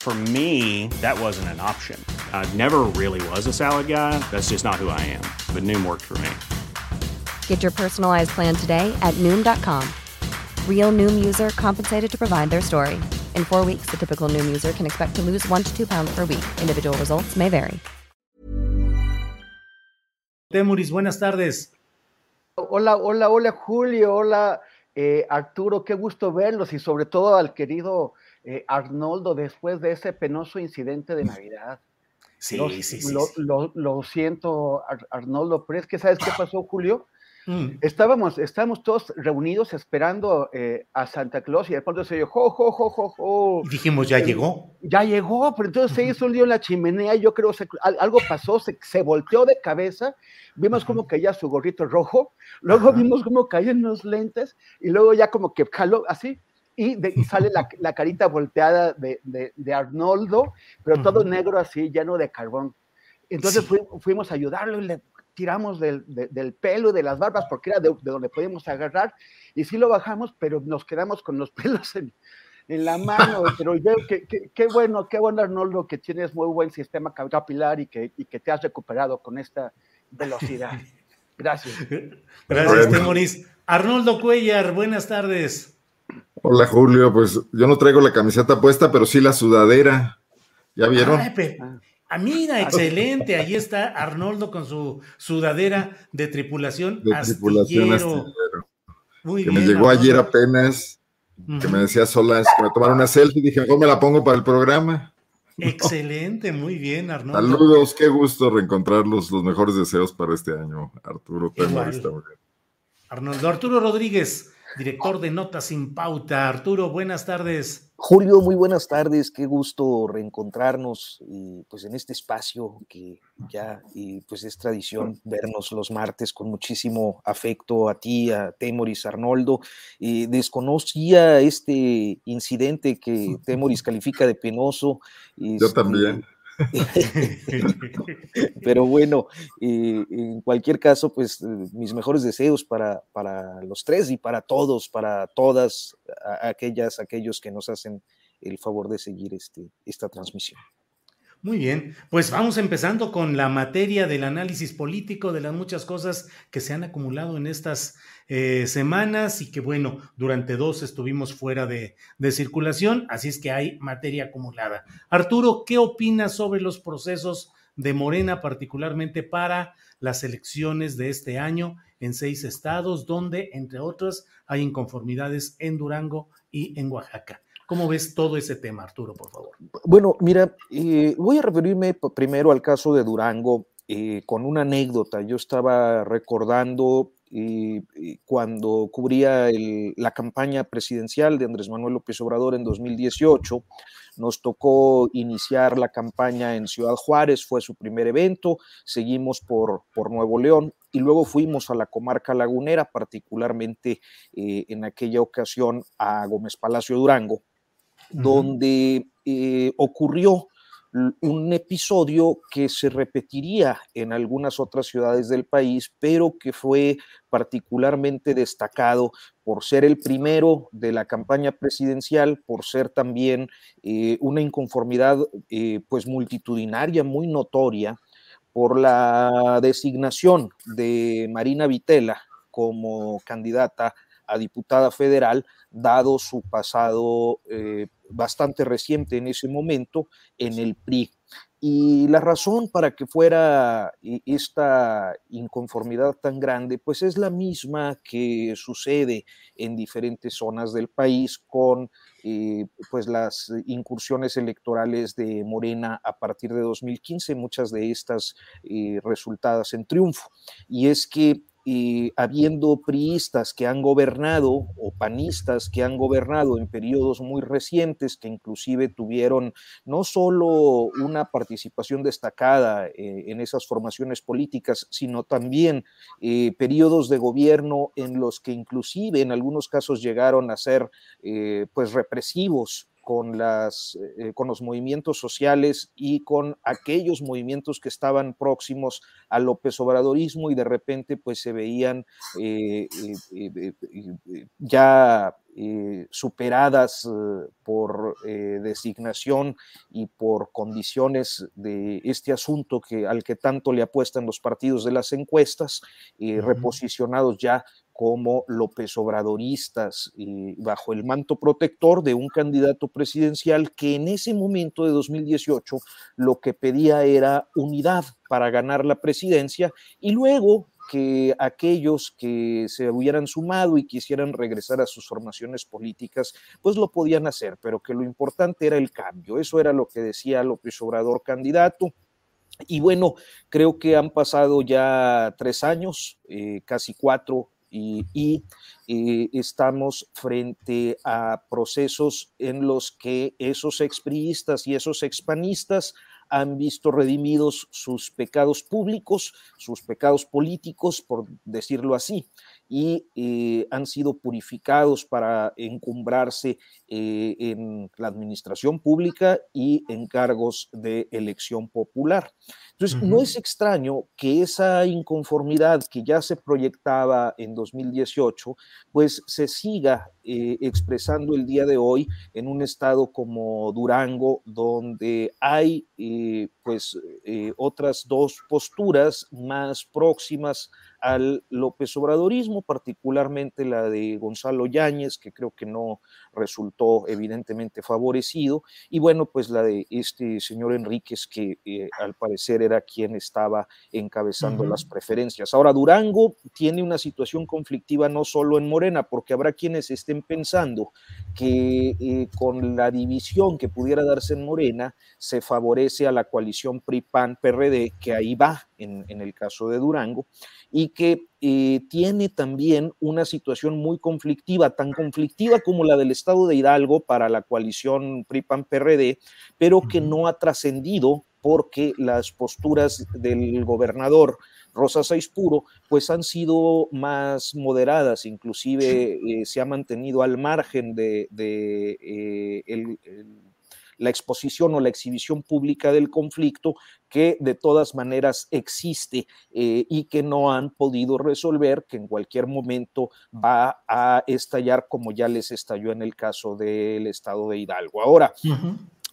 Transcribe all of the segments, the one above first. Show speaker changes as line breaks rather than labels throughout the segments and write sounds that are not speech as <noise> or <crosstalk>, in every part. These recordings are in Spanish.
For me, that wasn't an option. I never really was a salad guy. That's just not who I am. But Noom worked for me.
Get your personalized plan today at Noom.com. Real Noom user compensated to provide their story. In four weeks, the typical Noom user can expect to lose one to two pounds per week. Individual results may vary.
Temuris, buenas tardes.
Hola, hola, hola Julio, hola eh, Arturo, qué gusto verlos y sobre todo al querido eh, Arnoldo después de ese penoso incidente de Navidad.
Sí, sí, sí,
lo,
sí.
lo- lo siento, Ar- Arnoldo, pero es que ¿sabes qué pasó, Julio?
Mm.
Estábamos, estábamos todos reunidos esperando eh, a Santa Claus y de pronto se oyó, jo, jo, jo, jo, jo.
Y dijimos, ya
Eh,
llegó.
Ya llegó, pero entonces se hizo un lío en la chimenea yo creo que algo pasó, se, se volteó de cabeza, vimos cómo caía su gorrito rojo, luego
Ajá.
vimos cómo caían los lentes y luego ya como que jaló así y, de- y sale la, <laughs> la carita volteada de, de- de Arnoldo, pero todo
Ujú.
negro así, lleno de carbón. Entonces
Sí.
fui- fuimos a ayudarlo y le tiramos del, de- del pelo y de las barbas porque era de, de donde podíamos agarrar y sí lo bajamos, pero nos quedamos con los <laughs> pelos en, en la mano, pero yo, qué, qué- qué bueno, qué bueno Arnoldo, que tienes muy buen sistema capilar y que, y que te has recuperado con esta velocidad. <laughs> Gracias.
Gracias,
Bueno.
Temuris. Arnoldo Cuellar, buenas tardes.
Hola Julio, pues yo no traigo la camiseta puesta, pero sí la sudadera. ¿Ya vieron?
Ah, mira, excelente. Ahí está Arnoldo con su sudadera de tripulación
De tripulación
astillero. Muy
Que
bien,
me llegó ayer apenas, que me decía Solas que me tomara una selfie. Dije, mejor me la pongo para el programa.
Excelente, muy bien, Arnoldo.
Saludos, qué gusto reencontrarlos. Los mejores deseos para este año, Arturo.
Arnoldo Arturo Rodríguez, director de Notas sin Pauta. Arturo, buenas tardes.
Julio, muy buenas tardes, qué gusto reencontrarnos y pues en este espacio que ya y pues es tradición vernos los martes con muchísimo afecto a ti, a Temoris, Arnoldo. Y desconocía este incidente que <laughs> Temoris califica de penoso.
Yo
este,
también. <laughs>
pero bueno, en cualquier caso, pues eh, mis mejores deseos para, para los tres y para todos, para todas aquellas, aquellos que nos hacen el favor de seguir este, esta transmisión.
Muy bien, pues vamos empezando con la materia del análisis político, de las muchas cosas que se han acumulado en estas eh, semanas y que bueno, durante dos estuvimos fuera de, de circulación, así es que hay materia acumulada. Arturo, ¿qué opinas sobre los procesos de Morena, particularmente para las elecciones de este año en seis estados, donde, entre otras, hay inconformidades en Durango y en Oaxaca? ¿Cómo ves todo ese tema, Arturo, por favor?
Bueno, mira, eh, voy a referirme primero al caso de Durango eh, con una anécdota. Yo estaba recordando eh, cuando cubría la campaña presidencial de Andrés Manuel López Obrador en 2018. Nos tocó iniciar la campaña en Ciudad Juárez, fue su primer evento, seguimos por, Nuevo León y luego fuimos a la comarca lagunera, particularmente en aquella ocasión a Gómez Palacio Durango donde eh, ocurrió un episodio que se repetiría en algunas otras ciudades del país, pero que fue particularmente destacado por ser el primero de la campaña presidencial, por ser también eh, una inconformidad eh, pues multitudinaria muy notoria por la designación de Marina Vitela como candidata a diputada federal, dado su pasado bastante reciente en ese momento en el PRI. Y la razón para que fuera e, esta inconformidad tan grande, pues es la misma que sucede en diferentes zonas del país con eh, pues las incursiones electorales de Morena a partir de 2015, muchas de estas eh, resultadas en triunfo. Y es que y habiendo priistas que han gobernado o panistas que han gobernado en periodos muy recientes, que inclusive tuvieron no solo una participación destacada eh, en esas formaciones políticas, sino también eh, periodos de gobierno en los que inclusive en algunos casos llegaron a ser eh, pues represivos con, las, eh, con los movimientos sociales y con aquellos movimientos que estaban próximos al López Obradorismo y de repente pues se veían eh, eh, ya superadas por designación y por condiciones de este asunto que, al que tanto le apuestan los partidos de las encuestas, reposicionados ya como López Obradoristas, bajo el manto protector de un candidato presidencial que en ese momento de 2018 lo que pedía era unidad para ganar la presidencia y luego que aquellos que se hubieran sumado y quisieran regresar a sus formaciones políticas, pues lo podían hacer, pero que lo importante era el cambio. Eso era lo que decía López Obrador candidato. Y bueno, creo que han pasado ya tres años, eh, casi cuatro y, eh, estamos frente a procesos en los que esos expriistas y esos expanistas han visto redimidos sus pecados públicos, sus pecados políticos, por decirlo así, y eh, han sido purificados para encumbrarse eh, en la administración pública y en cargos de elección popular. Entonces, no es extraño que esa inconformidad que ya se proyectaba en 2018, pues se siga eh, expresando el día de hoy en un estado como Durango, donde hay pues otras dos posturas más próximas al López Obradorismo, particularmente la de Gonzalo Yáñez, que creo que no resultó evidentemente favorecido, y bueno, pues la de este señor Enríquez, que eh, al parecer era quien estaba encabezando las preferencias. Ahora, Durango tiene una situación conflictiva no solo en Morena, porque habrá quienes estén pensando que eh, con la división que pudiera darse en Morena se favorece a la coalición PRI-PAN-PRD, que ahí va en, en el caso de Durango, y que eh, tiene también una situación muy conflictiva, tan conflictiva como la del estado de Hidalgo para la coalición PRI-PAN-PRD, pero que no ha trascendido porque las posturas del gobernador Rosa Puro, pues han sido más moderadas, inclusive eh, se ha mantenido al margen de, eh, el la exposición o la exhibición pública del conflicto que de todas maneras existe eh, y que no han podido resolver, que en cualquier momento va a estallar como ya les estalló en el caso del estado de Hidalgo. Ahora,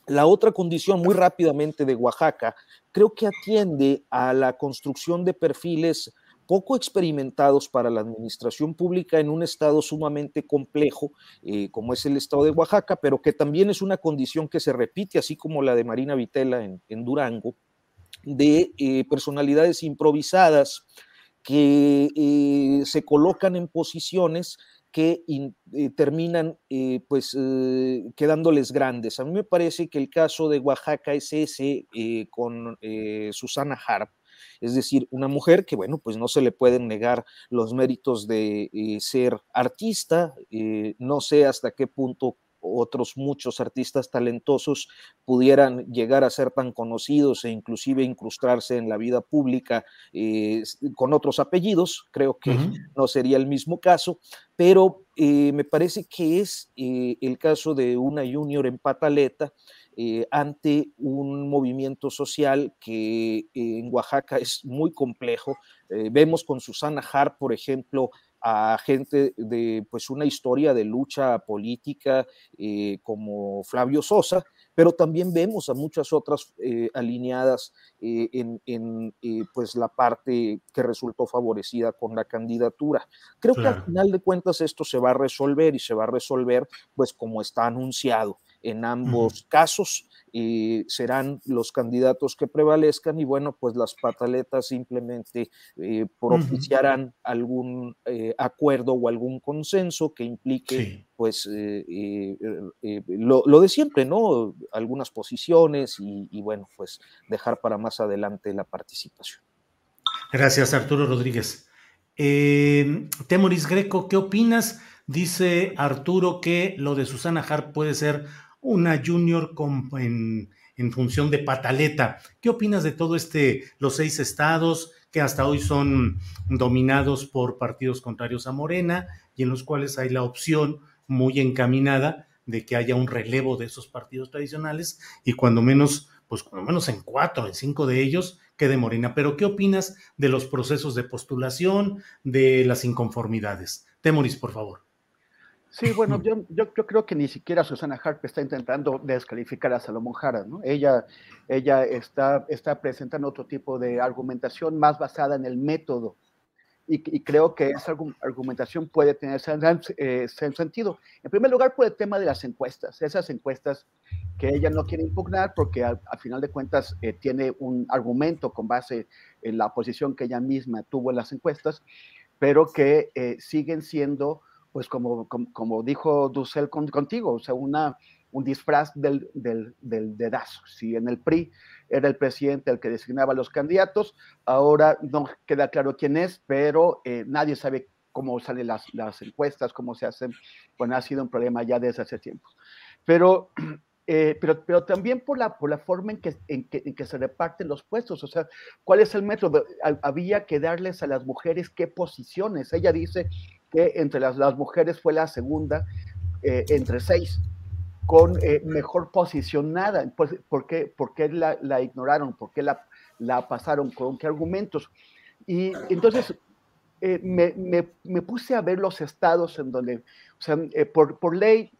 la otra condición muy rápidamente de Oaxaca creo que atiende a la construcción de perfiles poco experimentados para la administración pública en un estado sumamente complejo, eh, como es el estado de Oaxaca, pero que también es una condición que se repite, así como la de Marina Vitela en, Durango, de eh, personalidades improvisadas que eh, se colocan en posiciones que terminan pues quedándoles grandes. A mí me parece que el caso de Oaxaca es ese con Susana Harp, es decir, una mujer que, bueno, pues no se le pueden negar los méritos de eh, ser artista, eh, no sé hasta qué punto otros muchos artistas talentosos pudieran llegar a ser tan conocidos e inclusive incrustarse en la vida pública eh, con otros apellidos, creo que no sería el mismo caso, pero me parece que es el caso de una junior en pataleta eh, ante un movimiento social que en Oaxaca es muy complejo. Eh, vemos con Susana Hart, por ejemplo, a gente de pues una historia de lucha política eh, como Flavio Sosa, pero también vemos a muchas otras alineadas eh, en, pues la parte que resultó favorecida con la candidatura. Creo que al final de cuentas esto se va a resolver y se va a resolver pues como está anunciado en ambos casos y serán los candidatos que prevalezcan y bueno, pues las pataletas simplemente eh, propiciarán algún eh, acuerdo o algún consenso que implique pues eh, lo, de siempre, ¿no? Algunas posiciones y, bueno, pues dejar para más adelante la participación.
Gracias, Arturo Rodríguez. Temoris Greco, ¿qué opinas? Dice Arturo que lo de Susana Hart puede ser una junior en, función de pataleta. ¿Qué opinas de todo este, los seis estados que hasta hoy son dominados por partidos contrarios a Morena y en los cuales hay la opción muy encaminada de que haya un relevo de esos partidos tradicionales y cuando menos, pues cuando menos en cuatro, en cinco de ellos quede Morena. Pero ¿qué opinas de los procesos de postulación, de las inconformidades? Temoris, por favor.
Sí, bueno, yo, yo, creo que ni siquiera Susana Harp está intentando descalificar a Salomón Jara, ¿no? Ella, ella está, está presentando otro tipo de argumentación más basada en el método. Y, creo que esa argumentación puede tener eh, sentido. En primer lugar, por el tema de las encuestas. Esas encuestas que ella no quiere impugnar porque al, final de cuentas eh, tiene un argumento con base en la posición que ella misma tuvo en las encuestas, pero que eh, siguen siendo pues como, como, dijo Dussel contigo, o sea, una, un disfraz del, del, del, dedazo. Si en el PRI era el presidente el que designaba a los candidatos, ahora no queda claro quién es, pero eh, nadie sabe cómo salen las, las, encuestas, cómo se hacen. Bueno, ha sido un problema ya desde hace tiempo. Pero, <clears throat> eh, pero, pero también por la, por la forma en que, en, que, en que se reparten los puestos, o sea, ¿cuál es el método? Había que darles a las mujeres qué posiciones. Ella dice que entre las, las mujeres fue la segunda eh, entre seis, con eh, mejor posicionada. Pues, ¿Por qué, por qué la, la, ignoraron? ¿Por qué la, la, pasaron? ¿Con qué argumentos? Y entonces eh, me, me, me, puse a ver los estados en donde, o sea, por, por ley,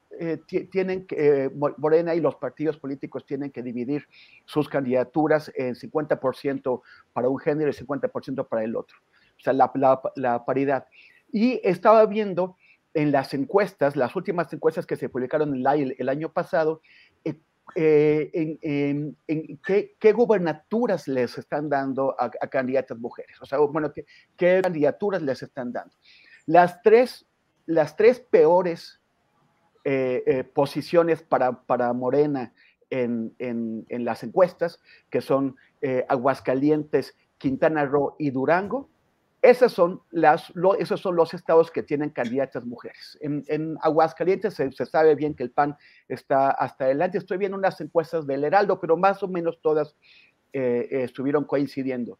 tienen que, Morena y los partidos políticos tienen que dividir sus candidaturas en 50% para un género y 50% para el otro. O sea, la, la, la paridad. Y estaba viendo en las encuestas, las últimas encuestas que se publicaron el, año pasado, eh, eh, en, qué, gubernaturas les están dando a, candidatas mujeres. O sea, bueno, qué, qué, candidaturas les están dando. Las tres, las tres peores eh, posiciones para, para Morena en, las encuestas, que son Aguascalientes, Quintana Roo y Durango, esas son las, esos son los estados que tienen candidatas mujeres. En, Aguascalientes se, sabe bien que el PAN está hasta adelante. Estoy viendo unas encuestas del Heraldo, pero más o menos todas eh, estuvieron coincidiendo.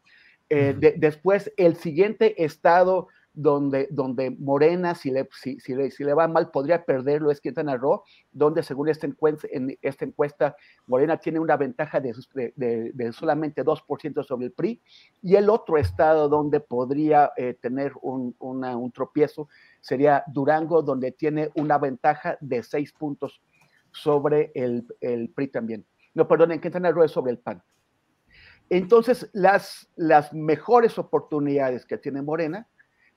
Eh, después, el siguiente estado donde, donde Morena, si le, si, si, le, si le va mal, podría perderlo, es Quintana Roo, donde según esta encuesta, en esta encuesta Morena tiene una ventaja de, de, de solamente 2% sobre el PRI, y el otro estado donde podría eh, tener un, una, un tropiezo sería Durango, donde tiene una ventaja de 6 puntos sobre el, el PRI también. No, perdón, en Quintana Roo es sobre el PAN. Entonces, las, las mejores oportunidades que tiene Morena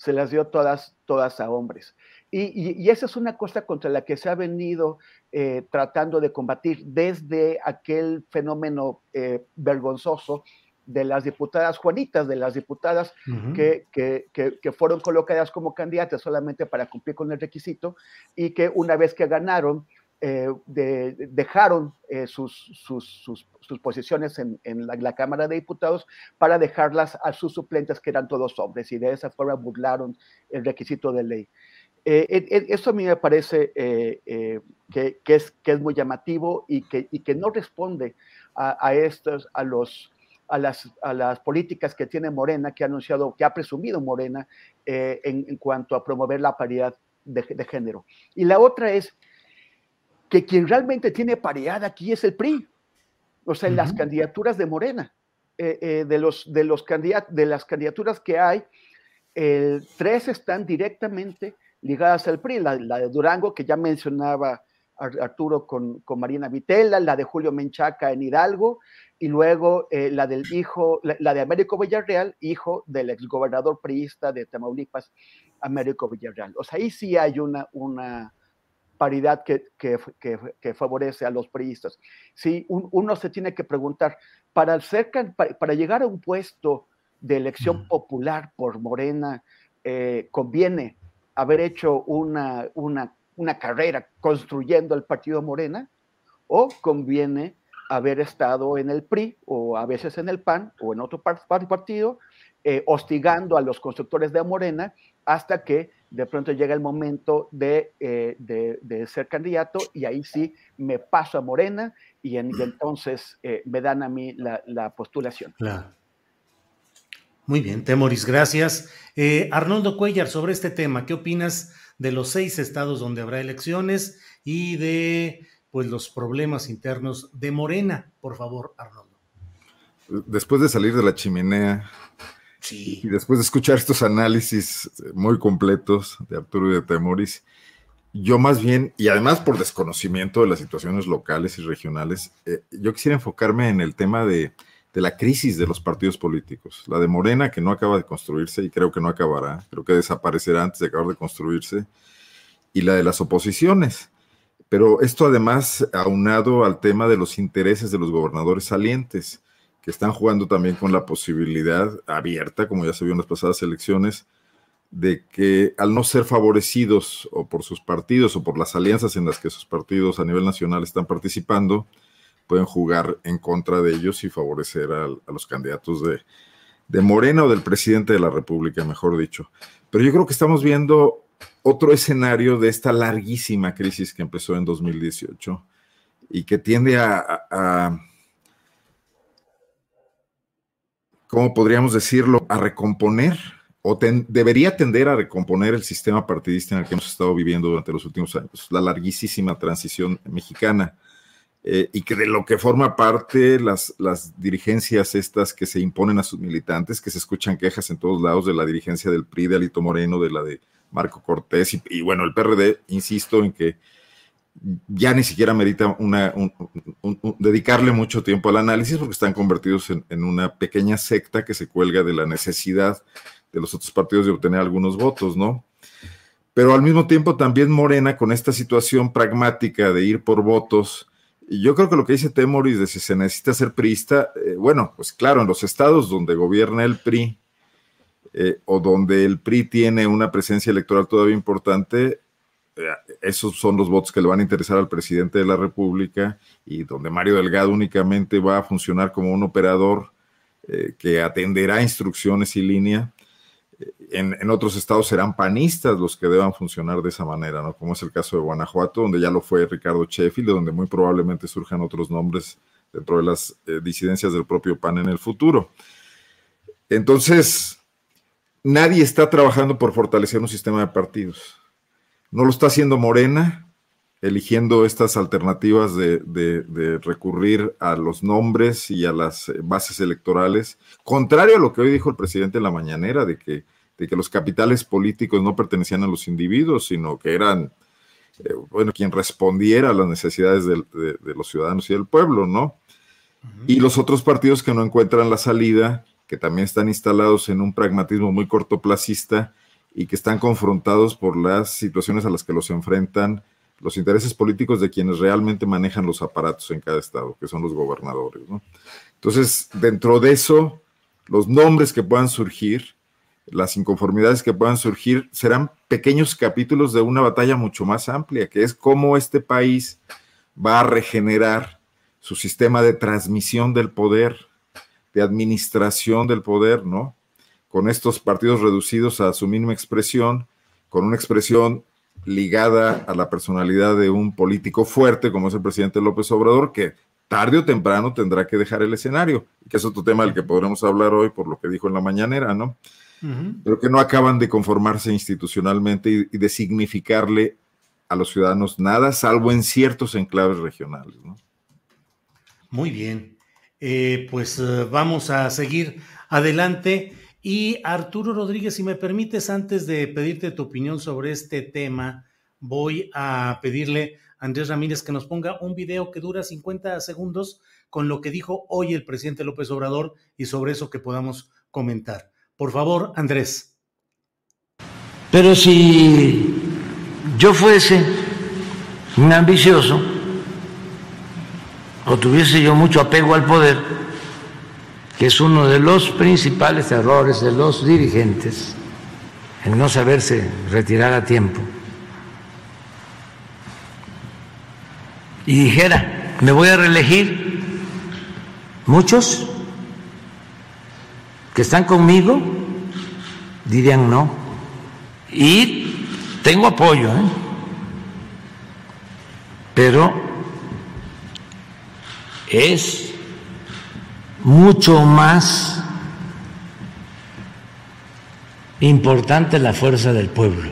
se las dio todas, todas a hombres. Y, esa es una cosa contra la que se ha venido eh, tratando de combatir desde aquel fenómeno eh, vergonzoso de las diputadas Juanitas, de las diputadas que, que, fueron colocadas como candidatas solamente para cumplir con el requisito y que una vez que ganaron, eh, dejaron eh, sus, sus, posiciones en, la, Cámara de Diputados para dejarlas a sus suplentes, que eran todos hombres, y de esa forma burlaron el requisito de ley. Eh, eso a mí me parece que, es, que es muy llamativo y que, y que no responde a, estos, a los, a las, a las, políticas que tiene Morena, que ha anunciado, que ha presumido Morena en, cuanto a promover la paridad de, de, género. Y la otra es que quien realmente tiene paridad aquí es el PRI, o sea, en las candidaturas de Morena. Eh, eh, de, los, de, los de las candidaturas que hay, tres están directamente ligadas al PRI. La, de Durango, que ya mencionaba Arturo con, con Marina Vitela, la de Julio Menchaca en Hidalgo, y luego eh, la del hijo, la, de Américo Villarreal, hijo del exgobernador priista de Tamaulipas, Américo Villarreal. O sea, ahí sí hay una, una paridad que, que, que, favorece a los priistas. Sí, uno se tiene que preguntar, para, para, llegar a un puesto de elección popular por Morena, eh, ¿conviene haber hecho una, una una carrera construyendo el partido Morena, o conviene haber estado en el PRI o a veces en el PAN o en otro partido, eh, hostigando a los constructores de Morena hasta que de pronto llega el momento de, eh, de, ser candidato y ahí sí me paso a Morena y, entonces eh, me dan a mí la, la postulación.
Claro. Muy bien, Temoris, gracias. Arnoldo Cuellar, sobre este tema, ¿qué opinas de los seis estados donde habrá elecciones y de pues los problemas internos de Morena. Por favor, Arnoldo.
Después de salir de la chimenea y después de escuchar estos análisis muy completos de Arturo y de Temoris, yo más bien, y además por desconocimiento de las situaciones locales y regionales, eh, yo quisiera enfocarme en el tema de, de, la crisis de los partidos políticos. La de Morena, que no acaba de construirse y creo que no acabará, creo que desaparecerá antes de acabar de construirse, y la de las oposiciones. Pero esto además aunado al tema de los intereses de los gobernadores salientes, que están jugando también con la posibilidad abierta, como ya se vio en las pasadas elecciones, de que al no ser favorecidos o por sus partidos o por las alianzas en las que sus partidos a nivel nacional están participando, pueden jugar en contra de ellos y favorecer a, los candidatos de, de Morena o del presidente de la República, mejor dicho. Pero yo creo que estamos viendo otro escenario de esta larguísima crisis que empezó en 2018 y que tiende a, ¿cómo podríamos decirlo?, a recomponer o debería tender a recomponer el sistema partidista en el que hemos estado viviendo durante los últimos años, la larguísima transición mexicana. Eh, y que de lo que forma parte las, las dirigencias estas que se imponen a sus militantes, que se escuchan quejas en todos lados de la dirigencia del PRI, de Alito Moreno, de la de Marco Cortés y, bueno, el PRD, insisto en que ya ni siquiera merita dedicarle mucho tiempo al análisis porque están convertidos en, una pequeña secta que se cuelga de la necesidad de los otros partidos de obtener algunos votos, ¿no? Pero al mismo tiempo también Morena con esta situación pragmática de ir por votos yo creo que lo que dice Temoris de si se necesita ser priista, eh, bueno, pues claro, en los estados donde gobierna el PRI eh, o donde el PRI tiene una presencia electoral todavía importante, eh, esos son los votos que le van a interesar al presidente de la República y donde Mario Delgado únicamente va a funcionar como un operador que atenderá instrucciones y línea en, otros estados serán panistas los que deban funcionar de esa manera, ¿no? Como es el caso de Guanajuato, donde ya lo fue Ricardo Sheffield, donde muy probablemente surjan otros nombres dentro de las eh, disidencias del propio PAN en el futuro. Entonces, nadie está trabajando por fortalecer un sistema de partidos. No lo está haciendo Morena, eligiendo estas alternativas de, de, recurrir a los nombres y a las eh, bases electorales, contrario a lo que hoy dijo el presidente en la mañanera, de que de que los capitales políticos no pertenecían a los individuos, sino que eran, eh, bueno, quien respondiera a las necesidades de, los ciudadanos y del pueblo, ¿no? Y los otros partidos que no encuentran la salida, que también están instalados en un pragmatismo muy cortoplacista y que están confrontados por las situaciones a las que los enfrentan los intereses políticos de quienes realmente manejan los aparatos en cada estado, que son los gobernadores, ¿no? Entonces, dentro de eso, los nombres que puedan surgir, las inconformidades que puedan surgir serán pequeños capítulos de una batalla mucho más amplia, que es cómo este país va a regenerar su sistema de transmisión del poder, de administración del poder, ¿no? Con estos partidos reducidos a su mínima expresión, con una expresión ligada a la personalidad de un político fuerte como es el presidente López Obrador, que tarde o temprano tendrá que dejar el escenario, que es otro tema del que podremos hablar hoy por lo que dijo en la mañanera, ¿no? pero que no acaban de conformarse institucionalmente y, de significarle a los ciudadanos nada, salvo en ciertos enclaves regionales.
Muy bien, eh, pues eh, vamos a seguir adelante. Y Arturo Rodríguez, si me permites, antes de pedirte tu opinión sobre este tema, voy a pedirle a Andrés Ramírez que nos ponga un video que dura 50 segundos con lo que dijo hoy el presidente López Obrador y sobre eso que podamos comentar. Por favor, Andrés.
Pero si yo fuese un ambicioso o tuviese yo mucho apego al poder, que es uno de los principales errores de los dirigentes, el no saberse retirar a tiempo, y dijera, me voy a reelegir, muchos que están conmigo dirían no. Y tengo apoyo, ¿eh? pero es mucho más importante la fuerza del pueblo,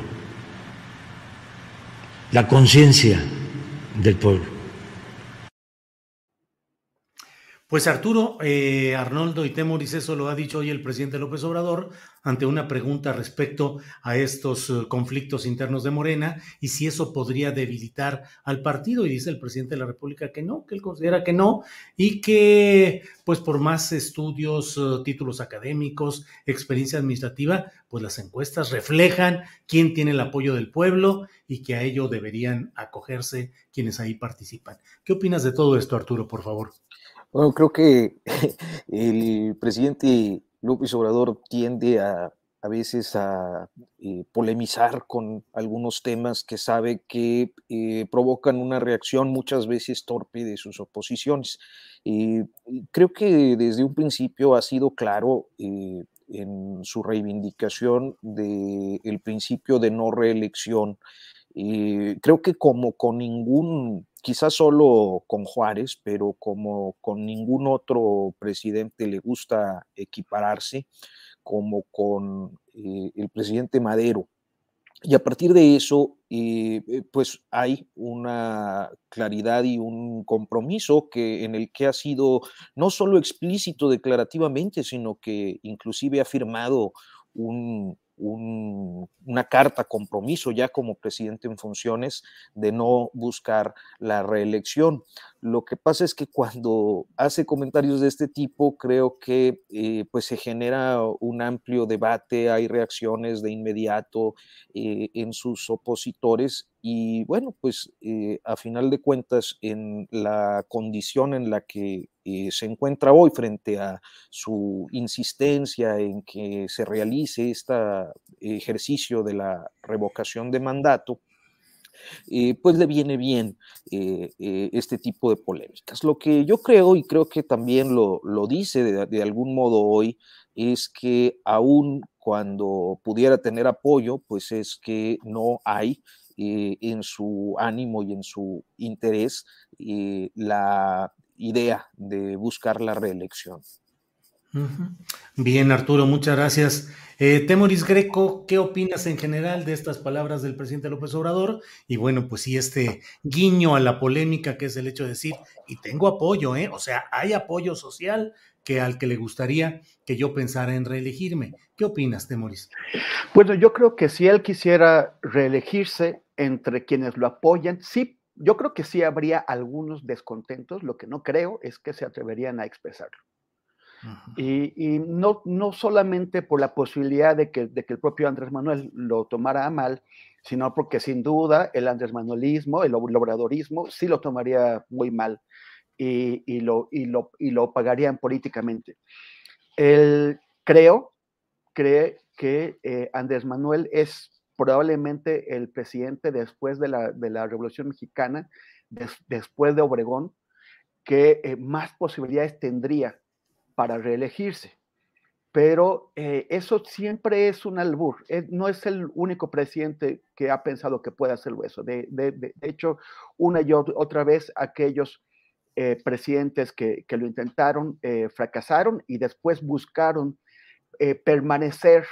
la conciencia del pueblo.
Pues Arturo, eh, Arnoldo y Temoris, eso lo ha dicho hoy el presidente López Obrador ante una pregunta respecto a estos uh, conflictos internos de Morena y si eso podría debilitar al partido. Y dice el presidente de la República que no, que él considera que no y que pues por más estudios, uh, títulos académicos, experiencia administrativa, pues las encuestas reflejan quién tiene el apoyo del pueblo y que a ello deberían acogerse quienes ahí participan. ¿Qué opinas de todo esto, Arturo, por favor?
Bueno, creo que <laughs> el presidente López Obrador tiende a, a veces a eh, polemizar con algunos temas que sabe que eh, provocan una reacción muchas veces torpe de sus oposiciones. Eh, creo que desde un principio ha sido claro en su reivindicación del principio de no reelección. creo que como con ningún quizás solo con Juárez, pero como con ningún otro presidente le gusta equipararse, como con eh, el presidente Madero. Y a partir de eso, eh, eh, pues hay una claridad y un compromiso que, en el que ha sido no solo explícito declarativamente, sino que inclusive ha firmado un, una carta compromiso ya como presidente en funciones de no buscar la reelección. Lo que pasa es que cuando hace comentarios de este tipo, creo que eh, pues se genera un amplio debate, hay reacciones de inmediato eh, en sus opositores y bueno, pues eh, a final de cuentas, en la condición en la que se encuentra hoy frente a su insistencia en que se realice este ejercicio de la revocación de mandato, eh, pues le viene bien eh, eh, este tipo de polémicas. Lo que yo creo, y creo que también lo, dice de, algún modo hoy, es que aún cuando pudiera tener apoyo, pues es que no hay en su ánimo y en su interés la idea de buscar la reelección.
Bien, Arturo, muchas gracias. Eh, Temoris Greco, ¿qué opinas en general de estas palabras del presidente López Obrador? Y bueno, pues sí, este guiño a la polémica que es el hecho de decir, y tengo apoyo, ¿eh? O sea, hay apoyo social que al que le gustaría que yo pensara en reelegirme. ¿Qué opinas, Temoris?
Bueno, yo creo que si él quisiera reelegirse entre quienes lo apoyan, sí, yo creo que sí habría algunos descontentos, lo que no creo es que se atreverían a expresarlo. Y, no, no solamente por la posibilidad de que, de que el propio Andrés Manuel lo tomara a mal, sino porque sin duda el Andrés Manuelismo, el obradorismo, sí lo tomaría muy mal y, y, lo, y, lo, y lo pagarían políticamente. Él creo, cree que eh, Andrés Manuel es probablemente el presidente después de la, de la Revolución Mexicana, después de Obregón, que eh, más posibilidades tendría para reelegirse. Pero eh, eso siempre es un albur. no es el único presidente que ha pensado que puede hacerlo eso. De, hecho, una y otra vez aquellos eh, presidentes que, lo intentaron eh, fracasaron y después buscaron permanecer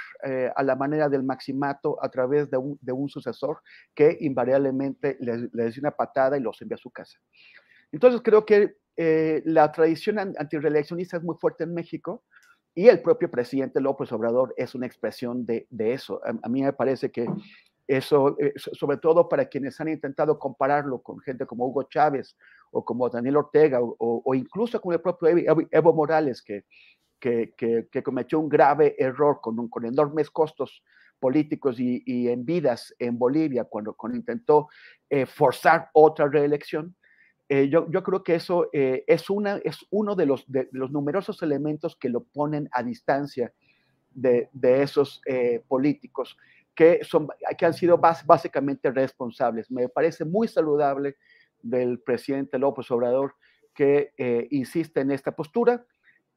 a la manera del maximato a través de un, sucesor que invariablemente les, les dio una patada y los envía a su casa. Entonces creo que eh, la tradición antireeleccionista es muy fuerte en México y el propio presidente López Obrador es una expresión de, eso. A, mí me parece que Eso, eh, sobre todo para quienes han intentado compararlo con gente como Hugo Chávez o como Daniel Ortega o, incluso con el propio Evo, Morales, que, que, que, cometió un grave error con, con enormes costos políticos y, en vidas en Bolivia cuando, cuando intentó eh, forzar otra reelección. Eh, yo, yo, creo que eso es, una, es uno de los, de los numerosos elementos que lo ponen a distancia de, de esos políticos que, son, que han sido básicamente responsables. Me parece muy saludable del presidente López Obrador que eh, insiste en esta postura,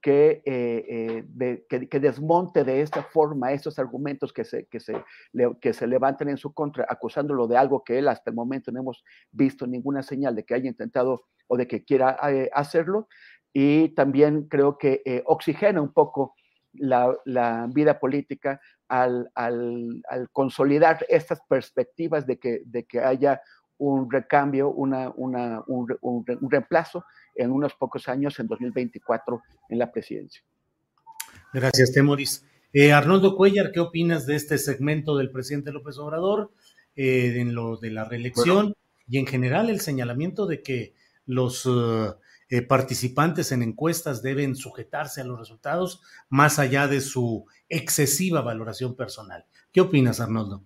que, eh, eh, que, desmonte de esta forma estos argumentos que se, que, se, que se levantan en su contra, acusándolo de algo que él hasta el momento no hemos visto ninguna señal de que haya intentado o de que quiera hacerlo. Y también creo que oxigena un poco la, la vida política al, al, consolidar estas perspectivas de que, de que haya un recambio, una, una, un, un, reemplazo en unos pocos años, en 2024, en la presidencia.
Gracias, Temoris. Eh, Arnoldo Cuellar, ¿qué opinas de este segmento del presidente López Obrador eh, en lo de la reelección y en general el señalamiento de que los eh, participantes en encuestas deben sujetarse a los resultados más allá de su excesiva valoración personal. ¿Qué opinas, Arnoldo?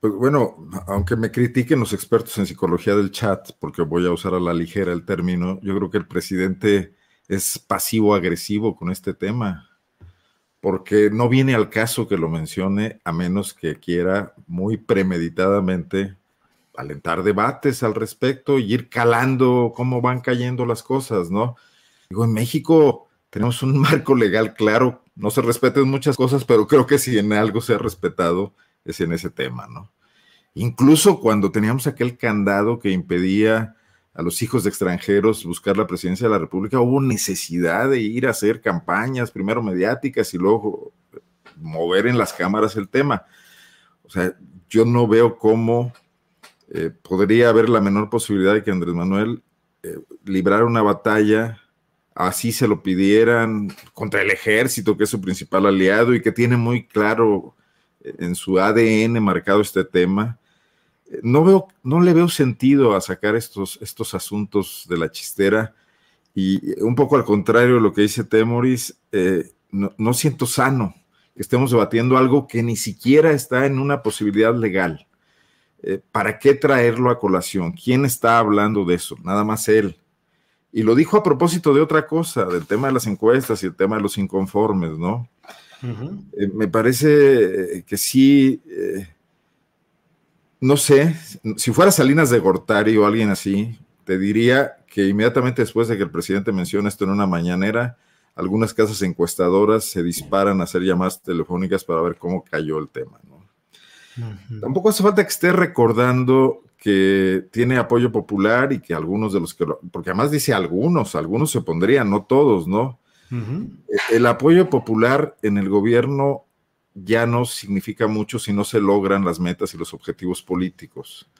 Pues bueno, aunque me critiquen los expertos en psicología del chat, porque voy a usar a la ligera el término, yo creo que el presidente es pasivo-agresivo con este tema, porque no viene al caso que lo mencione a menos que quiera muy premeditadamente alentar debates al respecto y ir calando cómo van cayendo las cosas, ¿no? Digo, en México tenemos un <laughs> marco legal claro, no se respeten muchas cosas, pero creo que si en algo se ha respetado es en ese tema, ¿no? Incluso cuando teníamos aquel candado que impedía a los hijos de extranjeros buscar la presidencia de la República, hubo necesidad de ir a hacer campañas, primero mediáticas y luego mover en las cámaras el tema. O sea, yo no veo cómo eh, podría haber la menor posibilidad de que Andrés Manuel eh, librara una batalla así se lo pidieran contra el ejército, que es su principal aliado y que tiene muy claro en su ADN marcado este tema. Eh, no, veo, no le veo sentido a sacar estos, estos asuntos de la chistera y un poco al contrario de lo que dice Temoris, eh, no, siento sano que estemos debatiendo algo que ni siquiera está en una posibilidad legal. ¿Para qué traerlo a colación? ¿Quién está hablando de eso? Nada más él. Y lo dijo a propósito de otra cosa, del tema de las encuestas y el tema de los inconformes, ¿no? Eh, me parece eh, que sí, eh, no sé, si fuera Salinas de Gortari o alguien así, te diría que inmediatamente después de que el presidente menciona esto en una mañanera, algunas casas encuestadoras se disparan a hacer llamadas telefónicas para ver cómo cayó el tema, ¿no? Tampoco hace falta que esté recordando que tiene apoyo popular y que algunos de los que, porque además dice algunos, algunos se pondrían, no todos, ¿no? El apoyo popular en el gobierno ya no significa mucho si no se logran las metas y los objetivos políticos.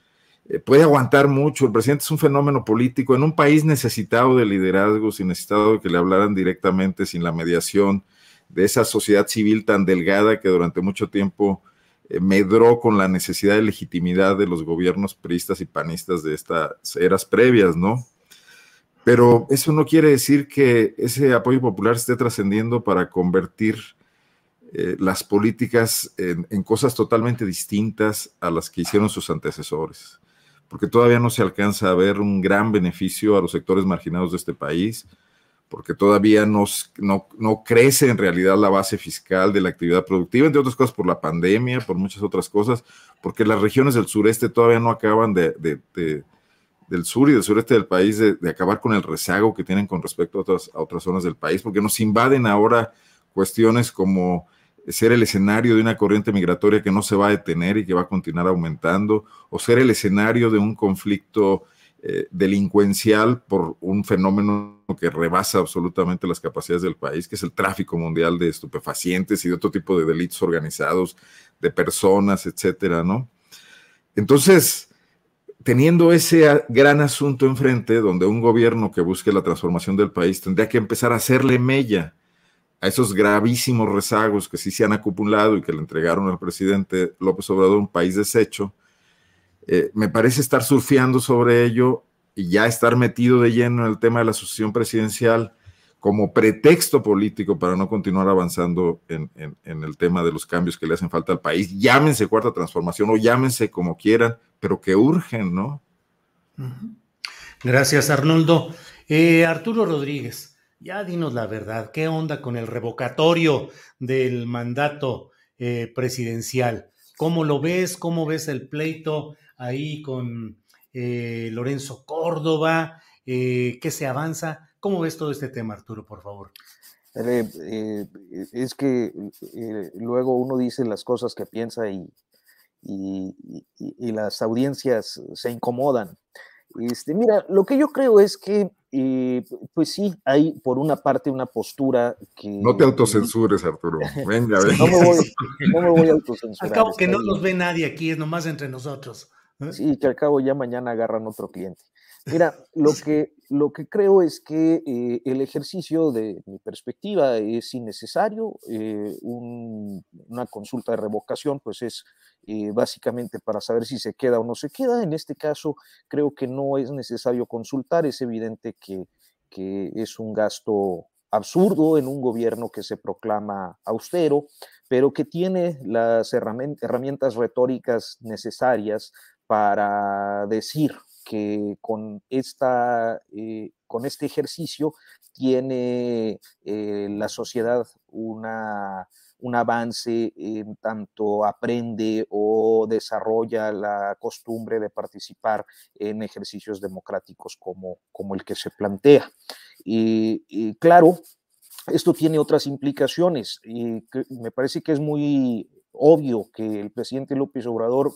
Eh, puede aguantar mucho, el presidente es un fenómeno político en un país necesitado de liderazgos y necesitado de que le hablaran directamente sin la mediación de esa sociedad civil tan delgada que durante mucho tiempo eh, medró con la necesidad de legitimidad de los gobiernos priistas y panistas de estas eras previas, ¿no? Pero eso no quiere decir que ese apoyo popular esté trascendiendo para convertir eh, las políticas en, en, cosas totalmente distintas a las que hicieron sus antecesores, porque todavía no se alcanza a ver un gran beneficio a los sectores marginados de este país, porque todavía no, no, crece en realidad la base fiscal de la actividad productiva, entre otras cosas por la pandemia, por muchas otras cosas, porque las regiones del sureste todavía no acaban de, del sur y del sureste del país de, acabar con el rezago que tienen con respecto a otras, zonas del país, porque nos invaden ahora cuestiones como ser el escenario de una corriente migratoria que no se va a detener y que va a continuar aumentando, o ser el escenario de un conflicto eh, delincuencial por un fenómeno que rebasa absolutamente las capacidades del país, que es el tráfico mundial de estupefacientes y de otro tipo de delitos organizados, de personas, etcétera, ¿no? Entonces, teniendo ese gran asunto enfrente, donde un gobierno que busque la transformación del país tendría que empezar a hacerle mella a esos gravísimos rezagos que sí se han acumulado y que le entregaron al presidente López Obrador un país deshecho, eh, me parece estar surfeando sobre ello y ya estar metido de lleno en el tema de la sucesión presidencial como pretexto político para no continuar avanzando en, el tema de los cambios que le hacen falta al país. Llámense cuarta transformación o llámense como quieran, pero que urgen, ¿no?
Gracias, Arnoldo. Eh, Arturo Rodríguez, ya dinos la verdad, ¿qué onda con el revocatorio del mandato eh, presidencial? ¿Cómo lo ves? ¿Cómo ves el pleito ahí con eh, Lorenzo Córdoba? ¿Qué se avanza? ¿Cómo ves todo este tema, Arturo, por favor?
es que luego uno dice las cosas que piensa y, y, las audiencias se incomodan. Este, mira, lo que yo creo es que, eh, pues sí, hay por una parte una postura que...
No te <laughs> autocensures, Arturo. Venga, venga.
No me voy, no me voy a autocensurar.
Al cabo que no nos ve nadie aquí, es nomás entre nosotros.
¿eh? Sí, que al cabo ya mañana agarran otro cliente. Mira, lo que, lo que creo es que eh, el ejercicio de mi perspectiva es innecesario. una consulta de revocación, pues es eh, básicamente para saber si se queda o no se queda. En este caso, creo que no es necesario consultar, es evidente que, es un gasto absurdo en un gobierno que se proclama austero, pero que tiene las herramientas retóricas necesarias para decir que con, eh, este ejercicio tiene eh, la sociedad una un avance en tanto aprende o desarrolla la costumbre de participar en ejercicios democráticos como, como el que se plantea. Y, claro, esto tiene otras implicaciones y me parece que es muy obvio que el presidente López Obrador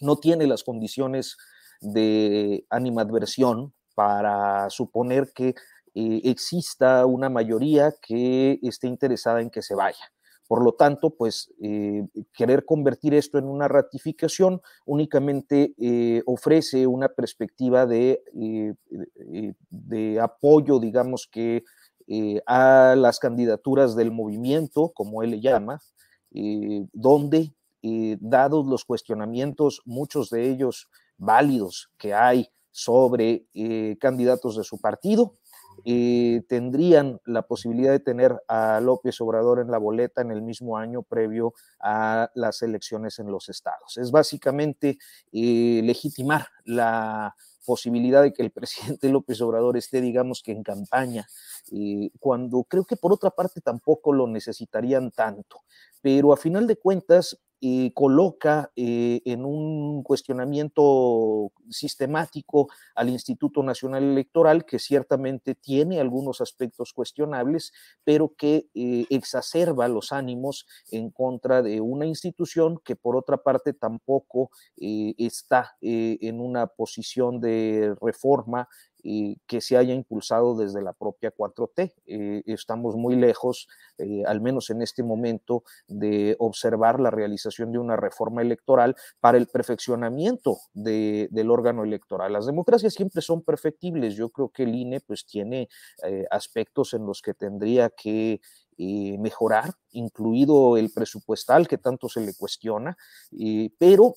no tiene las condiciones de animadversión para suponer que eh, exista una mayoría que esté interesada en que se vaya. Por lo tanto, pues eh, querer convertir esto en una ratificación únicamente eh, ofrece una perspectiva de, eh, de apoyo, digamos que, a las candidaturas del movimiento, como él le llama, donde, dados los cuestionamientos, muchos de ellos válidos que hay sobre candidatos de su partido, eh, tendrían la posibilidad de tener a López Obrador en la boleta en el mismo año previo a las elecciones en los estados. Es básicamente eh, legitimar la posibilidad de que el <laughs> presidente López Obrador esté, digamos que en campaña, eh, cuando creo que por otra parte tampoco lo necesitarían tanto. Pero a final de cuentas, coloca eh, en un cuestionamiento sistemático al Instituto Nacional Electoral, que ciertamente tiene algunos aspectos cuestionables, pero que eh, exacerba los ánimos en contra de una institución que por otra parte tampoco eh, está en una posición de reforma que se haya impulsado desde la propia 4T. Eh, estamos muy lejos, eh, al menos en este momento, de observar la realización de una reforma electoral para el perfeccionamiento del órgano electoral. Las democracias siempre son perfectibles. Yo creo que el INE pues tiene eh, aspectos en los que tendría que mejorar, incluido el presupuestal que tanto se le cuestiona, pero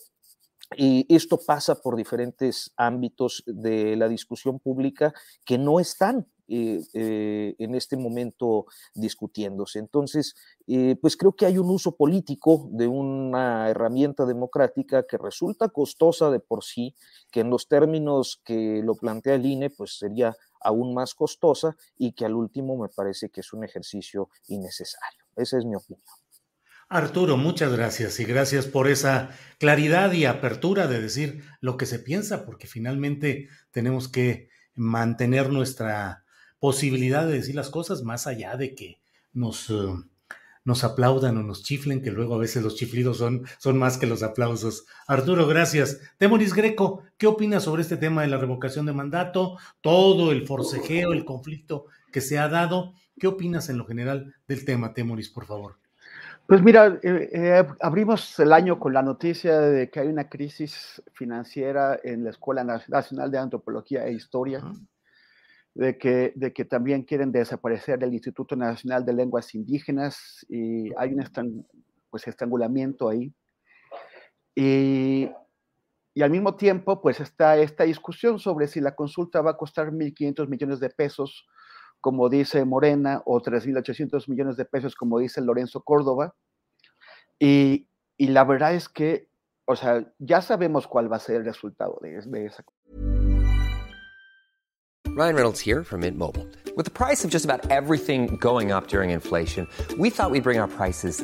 y esto pasa por diferentes ámbitos de la discusión pública que no están eh, eh, en este momento discutiéndose. Entonces, eh, pues creo que hay un uso político de una herramienta democrática que resulta costosa de por sí, que en los términos que lo plantea el INE, pues sería aún más costosa y que al último me parece que es un ejercicio innecesario. Esa es mi opinión.
Arturo, muchas gracias y gracias por esa claridad y apertura de decir lo que se piensa, porque finalmente tenemos que mantener nuestra posibilidad de decir las cosas más allá de que nos, eh, nos aplaudan o nos chiflen, que luego a veces los chiflidos son, son más que los aplausos. Arturo, gracias. Temoris Greco, ¿qué opinas sobre este tema de la revocación de mandato? Todo el forcejeo, el conflicto que se ha dado. ¿Qué opinas en lo general del tema, Temoris, por favor?
Pues mira, eh, eh, abrimos el año con la noticia de que hay una crisis financiera en la Escuela Nacional de Antropología e Historia, de, que, de que también quieren desaparecer el Instituto Nacional de Lenguas Indígenas y hay un pues, estrangulamiento ahí. Y, y al mismo tiempo, pues está esta discusión sobre si la consulta va a costar 1.500 millones de pesos, como dice Morena, o 3.800 millones de pesos, como dice Lorenzo Córdoba. Y, y, la verdad es que, o sea, ya sabemos cuál va a ser el resultado de, de esa.
Ryan Reynolds here from Mint Mobile. With the price of just about everything going up during inflation, we thought we'd bring our prices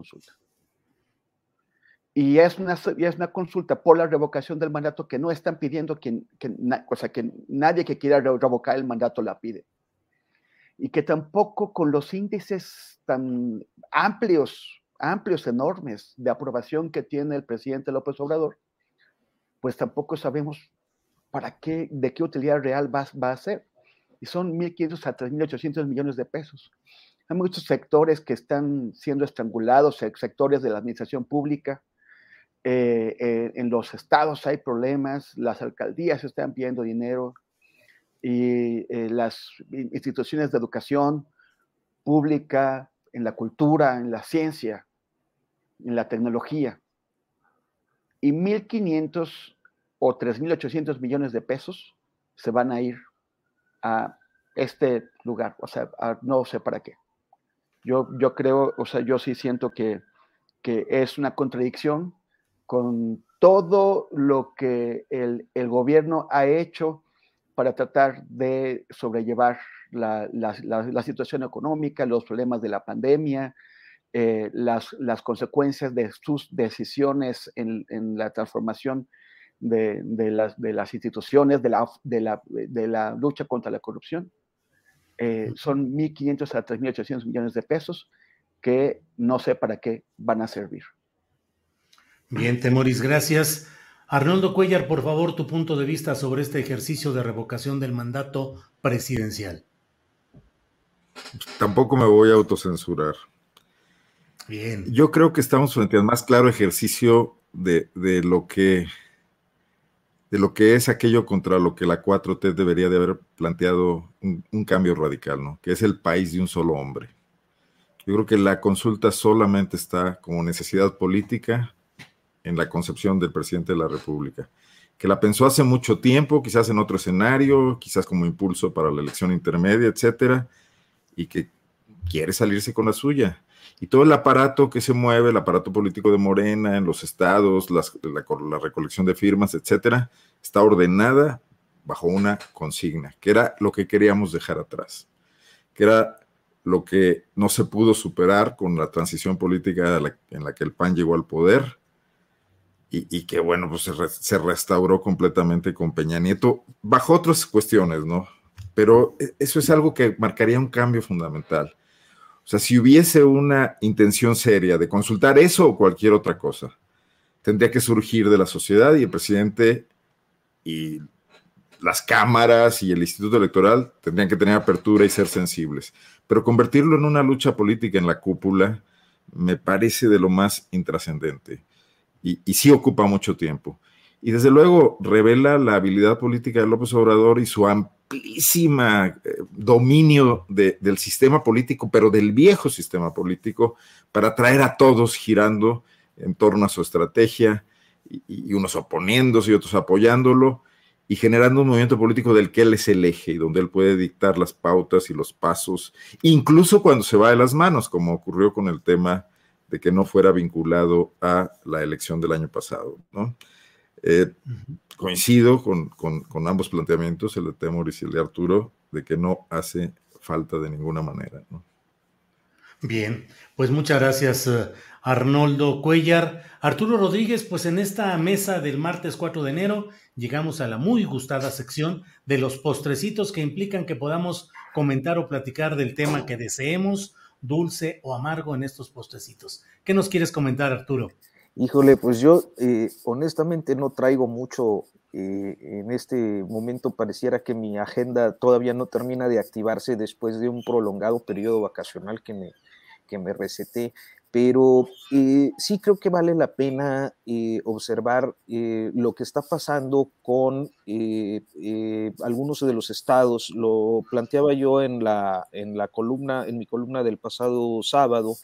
Consulta. Y es una, y es una consulta por la revocación del mandato que no están pidiendo quien, que, o sea, que nadie que quiera re- revocar el mandato la pide. Y que tampoco con los índices tan amplios, amplios, enormes de aprobación que tiene el presidente López Obrador, pues tampoco sabemos para qué, de qué utilidad real va, va a ser. Y son 1.500 a 3.800 millones de pesos. Hay muchos sectores que están siendo estrangulados, se- sectores de la administración pública. Eh, eh, en los estados hay problemas, las alcaldías están pidiendo dinero y eh, las in- instituciones de educación pública, en la cultura, en la ciencia, en la tecnología. Y 1.500 o 3.800 millones de pesos se van a ir a este lugar, o sea, no sé para qué. Yo, yo creo, o sea, yo sí siento que, que es una contradicción con todo lo que el, el gobierno ha hecho para tratar de sobrellevar la, la- situación económica, los problemas de la pandemia, eh, las, las consecuencias de sus decisiones en, en la transformación de, de las, de las instituciones, de la, de de la lucha contra la corrupción. Eh, son 1.500 a 3.800 millones de pesos que no sé para qué van a servir.
Bien, Temoris, gracias. Arnoldo Cuellar, por favor, tu punto de vista sobre este ejercicio de revocación del mandato presidencial.
Tampoco me voy a autocensurar.
Bien.
Yo creo que estamos frente al más claro ejercicio de, de lo que de lo que es aquello contra lo que la 4T debería de haber planteado un, un cambio radical, ¿no? Que es el país de un solo hombre. Yo creo que la consulta solamente está como necesidad política en la concepción del presidente de la República, que la pensó hace mucho tiempo, quizás en otro escenario, quizás como impulso para la elección intermedia, etcétera, y que quiere salirse con la suya. Y todo el aparato que se mueve, el aparato político de Morena en los estados, la, recolección de firmas, etcétera, está ordenada bajo una consigna, que era lo que queríamos dejar atrás, que era lo que no se pudo superar con la transición política en la que el PAN llegó al poder y, y que, bueno, pues se, se restauró completamente con Peña Nieto, bajo otras cuestiones, ¿no? Pero e- eso es algo que marcaría un cambio fundamental. O sea, si hubiese una intención seria de consultar eso o cualquier otra cosa, tendría que surgir de la sociedad y el presidente y las cámaras y el Instituto Electoral tendrían que tener apertura y ser sensibles. Pero convertirlo en una lucha política en la cúpula me parece de lo más intrascendente y, sí ocupa mucho tiempo. Y desde luego revela la habilidad política de López Obrador y su amplísima eh, dominio de- del sistema político, pero del viejo sistema político, para traer a todos girando en torno a su estrategia y, y unos oponiéndose y otros apoyándolo y generando un movimiento político del que él es el eje y donde él puede dictar las pautas y los pasos, incluso cuando se va de las manos, como ocurrió con el tema de que no fuera vinculado a la elección del año pasado, ¿no? Eh, coincido con, ambos planteamientos, el de Temoris y el de Arturo, de que no hace falta de ninguna manera.
Bien, pues muchas gracias eh, Arnoldo Cuellar. Arturo Rodríguez, pues en esta mesa del martes 4 de enero llegamos a la muy gustada sección de los postrecitos que implican que podamos comentar o platicar del tema que deseemos, dulce o amargo en estos postrecitos. ¿Qué nos quieres comentar, Arturo?
Híjole, pues yo eh, honestamente no traigo mucho eh, en este momento pareciera que mi agenda todavía no termina de activarse después de un prolongado periodo vacacional que me, que me receté pero eh, sí creo que vale la pena eh, observar eh, lo que está pasando con algunos de los estados. Lo planteaba yo en la, en la columna, en mi columna del pasado sábado,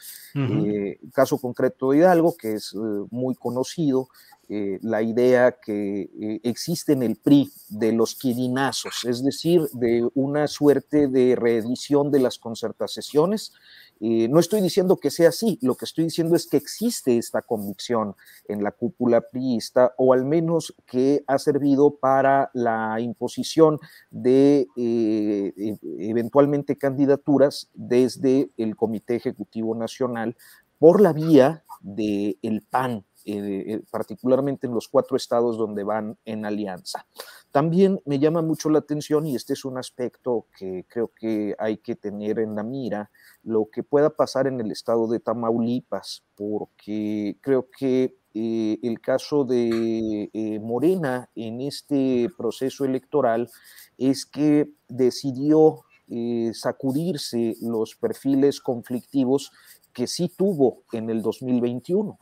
caso concreto de Hidalgo, que es muy conocido, la idea que existe en el PRI de los quirinazos, es decir, de una suerte de reedición de las concertaciones. Eh, no estoy diciendo que sea así, lo que estoy diciendo es que existe esta convicción en la cúpula priista, o al menos que ha servido para la imposición de eh, e, eventualmente candidaturas desde el Comité Ejecutivo Nacional por la vía del el PAN, eh, particularmente en los cuatro estados donde van en alianza. También me llama mucho la atención, y este es un aspecto que creo que hay que tener en la mira, lo que pueda pasar en el estado de Tamaulipas, porque creo que eh, el caso de eh, Morena en este proceso electoral es que decidió eh, sacudirse los perfiles conflictivos que sí tuvo en el 2021.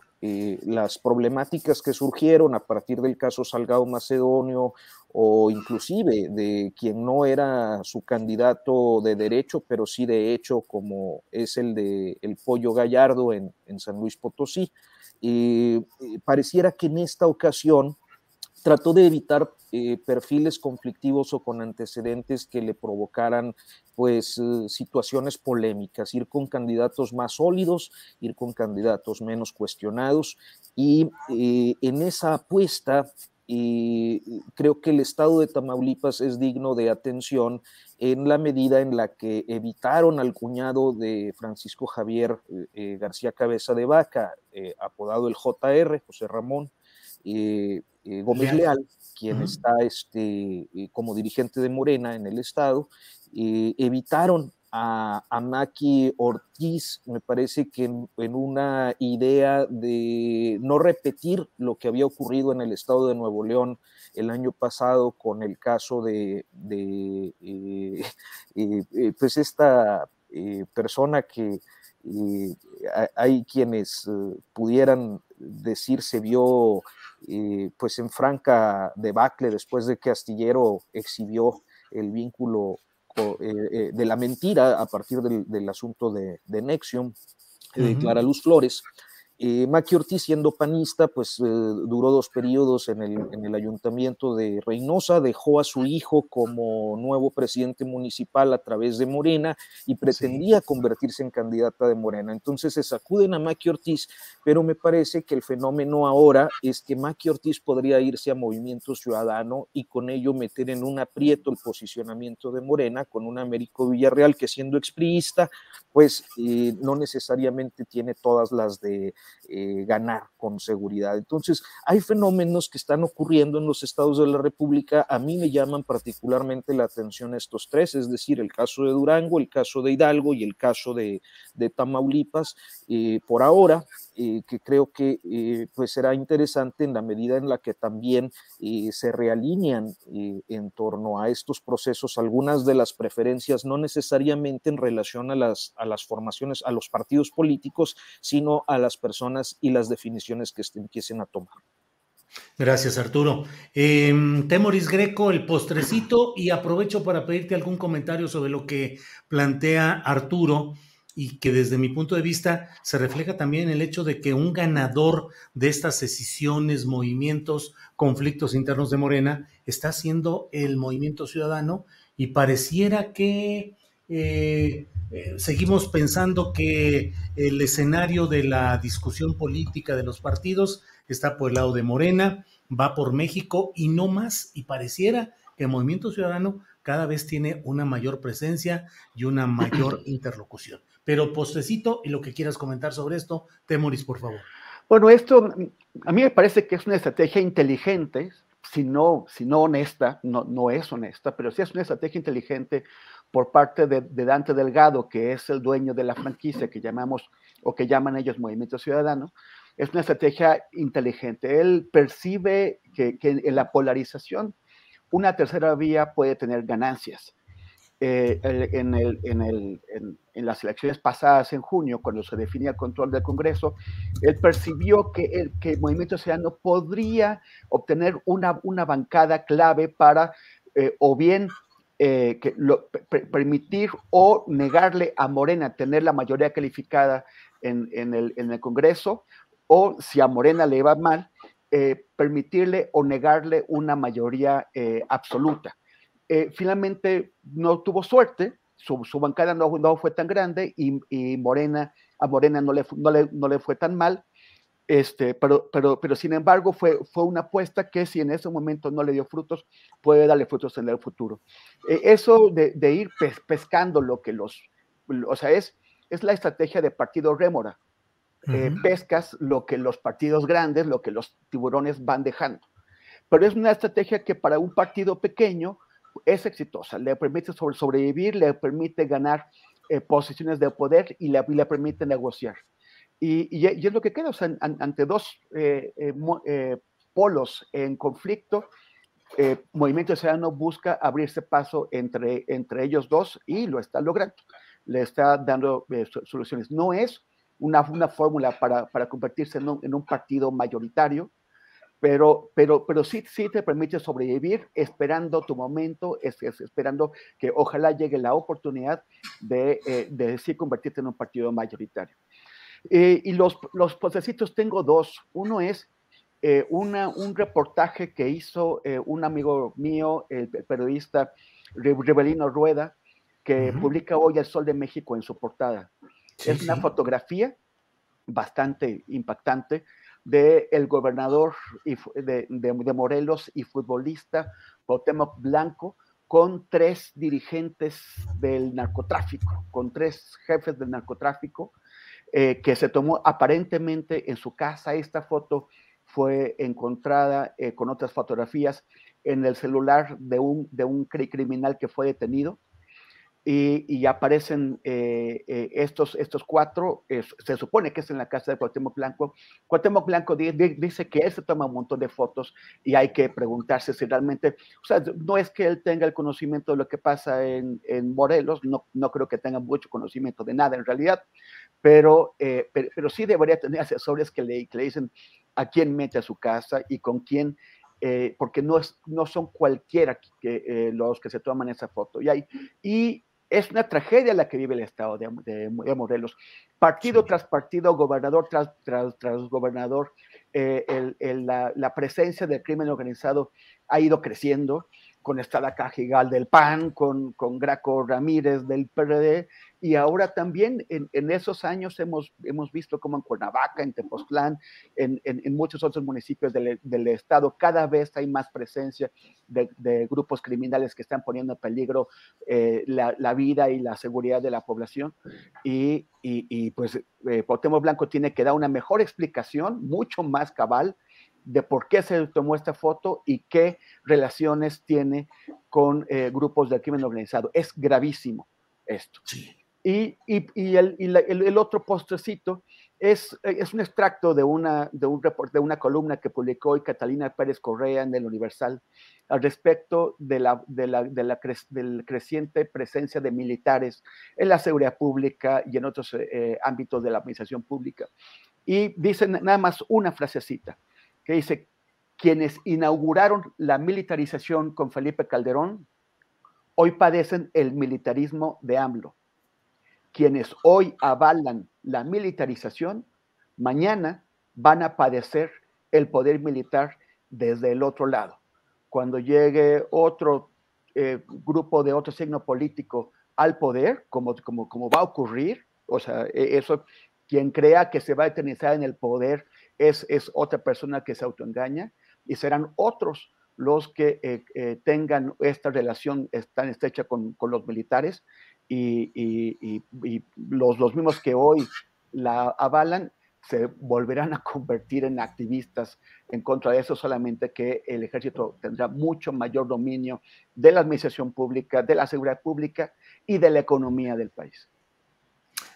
Las problemáticas que surgieron a partir del caso Salgado Macedonio o inclusive de quien no era su candidato de derecho, pero sí de hecho, como es el de el Pollo Gallardo en, San Luis Potosí. y pareciera que en esta ocasión trató de evitar eh, perfiles conflictivos o con antecedentes que le provocaran pues eh, situaciones polémicas, ir con candidatos más sólidos, ir con candidatos menos cuestionados. Y eh, en esa apuesta creo que el estado de Tamaulipas es digno de atención en la medida en la que evitaron al cuñado de Francisco Javier eh, eh, García Cabeza de Vaca, eh, apodado el JR, José Ramón Gómez Leal, quien está este, como dirigente de Morena en el estado, evitaron a, Maki Ortiz, me parece que en, una idea de no repetir lo que había ocurrido en el estado de Nuevo León el año pasado con el caso de, eh, <laughs> eh, eh, pues esta persona que hay quienes pudieran decir se vio pues en franca debacle después de que Astillero exhibió el vínculo eh, eh, de la mentira a partir del, asunto de, de Nexium, de Clara Luz Flores. Eh, Maki Ortiz, siendo panista, pues eh, duró dos periodos en el, en el, ayuntamiento de Reynosa, dejó a su hijo como nuevo presidente municipal a través de Morena y pretendía convertirse en candidata de Morena. Entonces se sacuden a Maki Ortiz, pero me parece que el fenómeno ahora es que Maki Ortiz podría irse a Movimiento Ciudadano y con ello meter en un aprieto el posicionamiento de Morena con un Américo Villarreal que siendo expriista, pues eh, no necesariamente tiene todas las de eh, ganar con seguridad. Entonces, hay fenómenos que están ocurriendo en los estados de la República. A mí me llaman particularmente la atención estos tres, es decir, el caso de Durango, el caso de Hidalgo y el caso de, Tamaulipas. Eh, por ahora, eh, que creo que pues será interesante en la medida en la que también se realinean en torno a estos procesos algunas de las preferencias, no necesariamente en relación a las, a las formaciones, a los partidos políticos, sino a las personas y las definiciones que empiecen a tomar.
Gracias, Arturo. Em, Temoris Greco, el postrecito, y aprovecho para pedirte algún comentario sobre lo que plantea Arturo y que desde mi punto de vista se refleja también el hecho de que un ganador de estas decisiones, movimientos, conflictos internos de Morena está siendo el movimiento ciudadano y pareciera que eh, eh, seguimos pensando que el escenario de la discusión política de los partidos está por el lado de Morena. va por México y no más, y pareciera que el Movimiento Ciudadano cada vez tiene una mayor presencia y una mayor <clears throat> interlocución. Pero postecito y lo que quieras comentar sobre esto, Temoris, por favor.
Bueno, esto a mí me parece que es una estrategia inteligente, si no, si no honesta, no, no es honesta, pero sí es una estrategia inteligente por parte de, Dante Delgado, que es el dueño de la franquicia que llamamos o que llaman ellos Movimiento Ciudadano, es una estrategia inteligente. Él percibe que, en la polarización una tercera vía puede tener ganancias. Eh, en, el, en, el, en, las elecciones pasadas en junio, cuando se definía el control del Congreso, él percibió que el, Movimiento Ciudadano podría obtener una, bancada clave para eh, o bien eh, permitir o negarle a Morena tener la mayoría calificada en, el, Congreso, o si a Morena le va mal, eh, permitirle o negarle una mayoría eh, absoluta. finalmente no tuvo suerte, su, bancada no, fue tan grande y, Morena, a Morena no le, no le fue tan mal, este, pero, pero, pero sin embargo fue, fue una apuesta que si en ese momento no le dio frutos, puede darle frutos en el futuro. Eh, eso de, ir pescando lo que los, o sea, es, es la estrategia de partido rémora. Eh, pescas lo que los partidos grandes, lo que los tiburones van dejando. Pero es una estrategia que para un partido pequeño es exitosa, le permite sobrevivir, le permite ganar eh, posiciones de poder y le, y le permite negociar. Y, es lo que queda, ante dos eh, eh, eh, polos en conflicto, Movimiento Ciudadano busca abrirse paso entre, entre ellos dos y lo está logrando, le está dando soluciones. No es una, una fórmula para, para convertirse en un, en un, partido mayoritario, pero, pero, pero sí, sí te permite sobrevivir esperando tu momento, es, esperando que ojalá llegue la oportunidad de, de sí convertirte en un partido mayoritario. Eh, y los, los tengo dos. Uno es eh, una, un reportaje que hizo eh, un amigo mío, el, periodista Rebelino Rueda, que publica hoy El Sol de México en su portada. Es una fotografía bastante impactante del el gobernador de, de, Morelos y futbolista Cuauhtémoc Blanco con tres dirigentes del narcotráfico, con tres jefes del narcotráfico, eh, que se tomó aparentemente en su casa. Esta foto fue encontrada eh, con otras fotografías en el celular de un, de un criminal que fue detenido y, aparecen eh, eh, estos, estos cuatro, se supone que es en la casa de Cuauhtémoc Blanco. Cuauhtémoc Blanco dice que él se toma un montón de fotos y hay que preguntarse si realmente, o sea, no es que él tenga el conocimiento de lo que pasa en, en Morelos, no, no creo que tenga mucho conocimiento de nada en realidad, pero, eh, pero, sí debería tener <laughs> asesores que le, que le dicen a quién mete a su casa y con quién porque no, es, no son cualquiera que, los que se toman esa foto. Y, hay, y es una tragedia la que vive el Estado de, Morelos. Partido tras partido, gobernador tras, tras, gobernador, eh, la, presencia del crimen organizado ha ido creciendo con Estada Cajigal del PAN, con, con Graco Ramírez del PRD, y ahora también en, en, esos años hemos, hemos visto como en Cuernavaca, en Tepoztlán, en, en, muchos otros municipios del, del, estado, cada vez hay más presencia de, de grupos criminales que están poniendo en peligro eh, la, la, vida y la seguridad de la población. Y, y, y pues eh, Blanco tiene que dar una mejor explicación, mucho más cabal, de por qué se tomó esta foto y qué relaciones tiene con eh, grupos del crimen organizado. Es gravísimo esto. Y, y, y, el, el, otro postrecito es, es un extracto de una, de, un report, de una columna que publicó hoy Catalina Pérez Correa en el Universal al respecto de la, de la, de la creciente presencia de militares en la seguridad pública y en otros eh, ámbitos de la administración pública. Y dicen nada más una frasecita que dice, quienes inauguraron la militarización con Felipe Calderón, hoy padecen el militarismo de AMLO. Quienes hoy avalan la militarización, mañana van a padecer el poder militar desde el otro lado. Cuando llegue otro eh, grupo de otro signo político al poder, como, como, como va a ocurrir, o sea, e, eso, quien crea que se va a eternizar en el poder es, otra persona que se autoengaña, y serán otros los que eh, eh, tengan esta relación tan estrecha con, los militares y, los, mismos que hoy la avalan se volverán a convertir en activistas en contra de eso, solamente que el ejército tendrá mucho mayor dominio de la administración pública, de la seguridad pública y de la economía del país.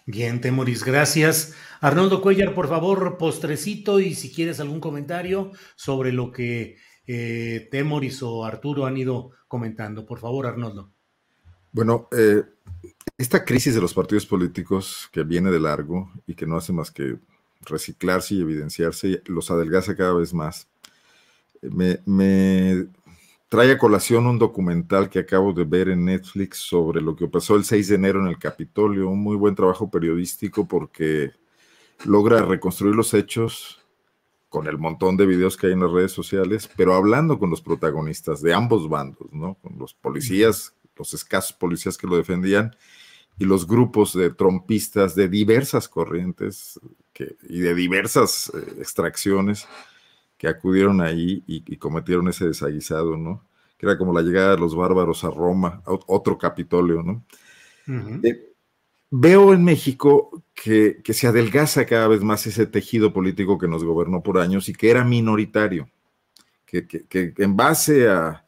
Bien, Temoris, gracias. Arnoldo Cuellar, por favor, postrecito y si quieres algún comentario sobre lo que eh, Temoris o Arturo han ido comentando. Por favor, Arnoldo.
Bueno, eh, esta crisis de los partidos políticos que viene de largo y que no hace más que reciclarse y evidenciarse, los adelgaza cada vez más. Me, me, trae a colación un documental que acabo de ver en Netflix sobre lo que pasó el 6 de enero en el Capitolio, un muy buen trabajo periodístico porque logra reconstruir los hechos con el montón de videos que hay en las redes sociales, pero hablando con los protagonistas de ambos bandos, ¿no? Con los policías, los escasos policías que lo defendían y los grupos de trompistas de diversas corrientes y de diversas eh, extracciones que acudieron ahí y, cometieron ese desaguisado, ¿no? Que era como la llegada de los bárbaros a Roma, otro Capitolio, ¿no? Eh, veo en México que, que, se adelgaza cada vez más ese tejido político que nos gobernó por años y que era minoritario, que, que en base a,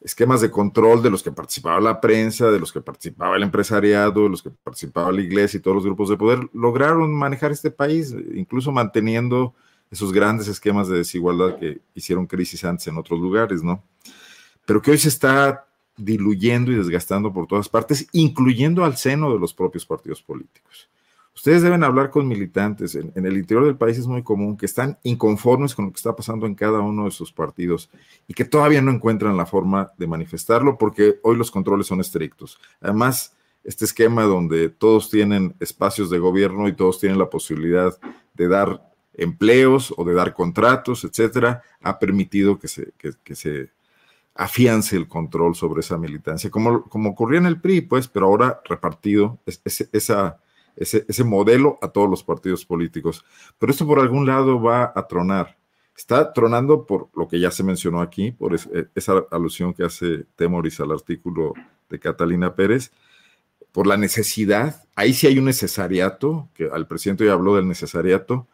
esquemas de control de los que participaba la prensa, de los que participaba el empresariado, de los que participaba la iglesia y todos los grupos de poder, lograron manejar este país, incluso manteniendo esos grandes esquemas de desigualdad que hicieron crisis antes en otros lugares, ¿no? Pero que hoy se está diluyendo y desgastando por todas partes, incluyendo al seno de los propios partidos políticos. Ustedes deben hablar con militantes. En, el interior del país es muy común que están inconformes con lo que está pasando en cada uno de sus partidos y que todavía no encuentran la forma de manifestarlo porque hoy los controles son estrictos. Además, este esquema donde todos tienen espacios de gobierno y todos tienen la posibilidad de dar empleos o de dar contratos, etcétera, ha permitido que se, se afiance el control sobre esa militancia, como, como ocurría en el PRI, pues, pero ahora repartido esa ese, modelo a todos los partidos políticos. Pero esto por algún lado va a tronar. Está tronando por lo que ya se mencionó aquí, por eh, esa alusión que hace Temoris al artículo de Catalina Pérez, por la necesidad, ahí sí hay un necesariato, que al presidente ya habló del necesariato,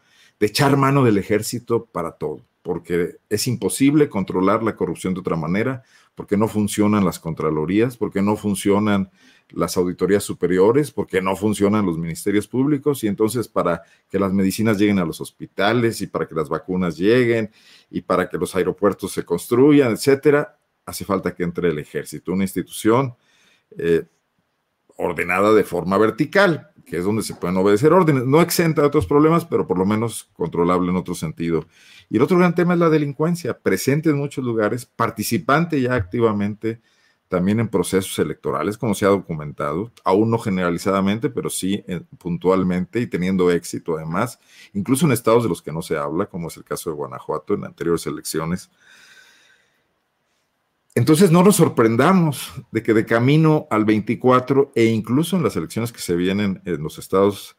echar mano del ejército para todo, porque es imposible controlar la corrupción de otra manera, porque no funcionan las contralorías, porque no funcionan las auditorías superiores, porque no funcionan los ministerios públicos y entonces para que las medicinas lleguen a los hospitales y para que las vacunas lleguen y para que los aeropuertos se construyan, etcétera, hace falta que entre el ejército, una institución eh, ordenada de forma vertical, que es donde se pueden obedecer órdenes, no exenta de otros problemas, pero por lo menos controlable en otro sentido. Y el otro gran tema es la delincuencia, presente en muchos lugares, participante ya activamente también en procesos electorales, como se ha documentado, aún no generalizadamente, pero sí eh, puntualmente y teniendo éxito además, incluso en estados de los que no se habla, como es el caso de Guanajuato en anteriores elecciones. Entonces no nos sorprendamos de que de camino al 24 e incluso en las elecciones que se vienen en los estados,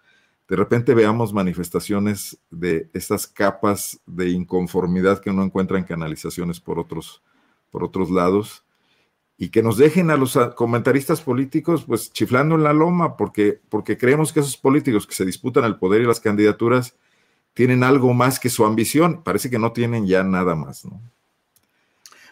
de repente veamos manifestaciones de estas capas de inconformidad que no encuentran canalizaciones por otros, por otros lados y que nos dejen a los comentaristas políticos pues chiflando en la loma porque, porque creemos que esos políticos que se disputan el poder y las candidaturas tienen algo más que su ambición. Parece que no tienen ya nada más, ¿no?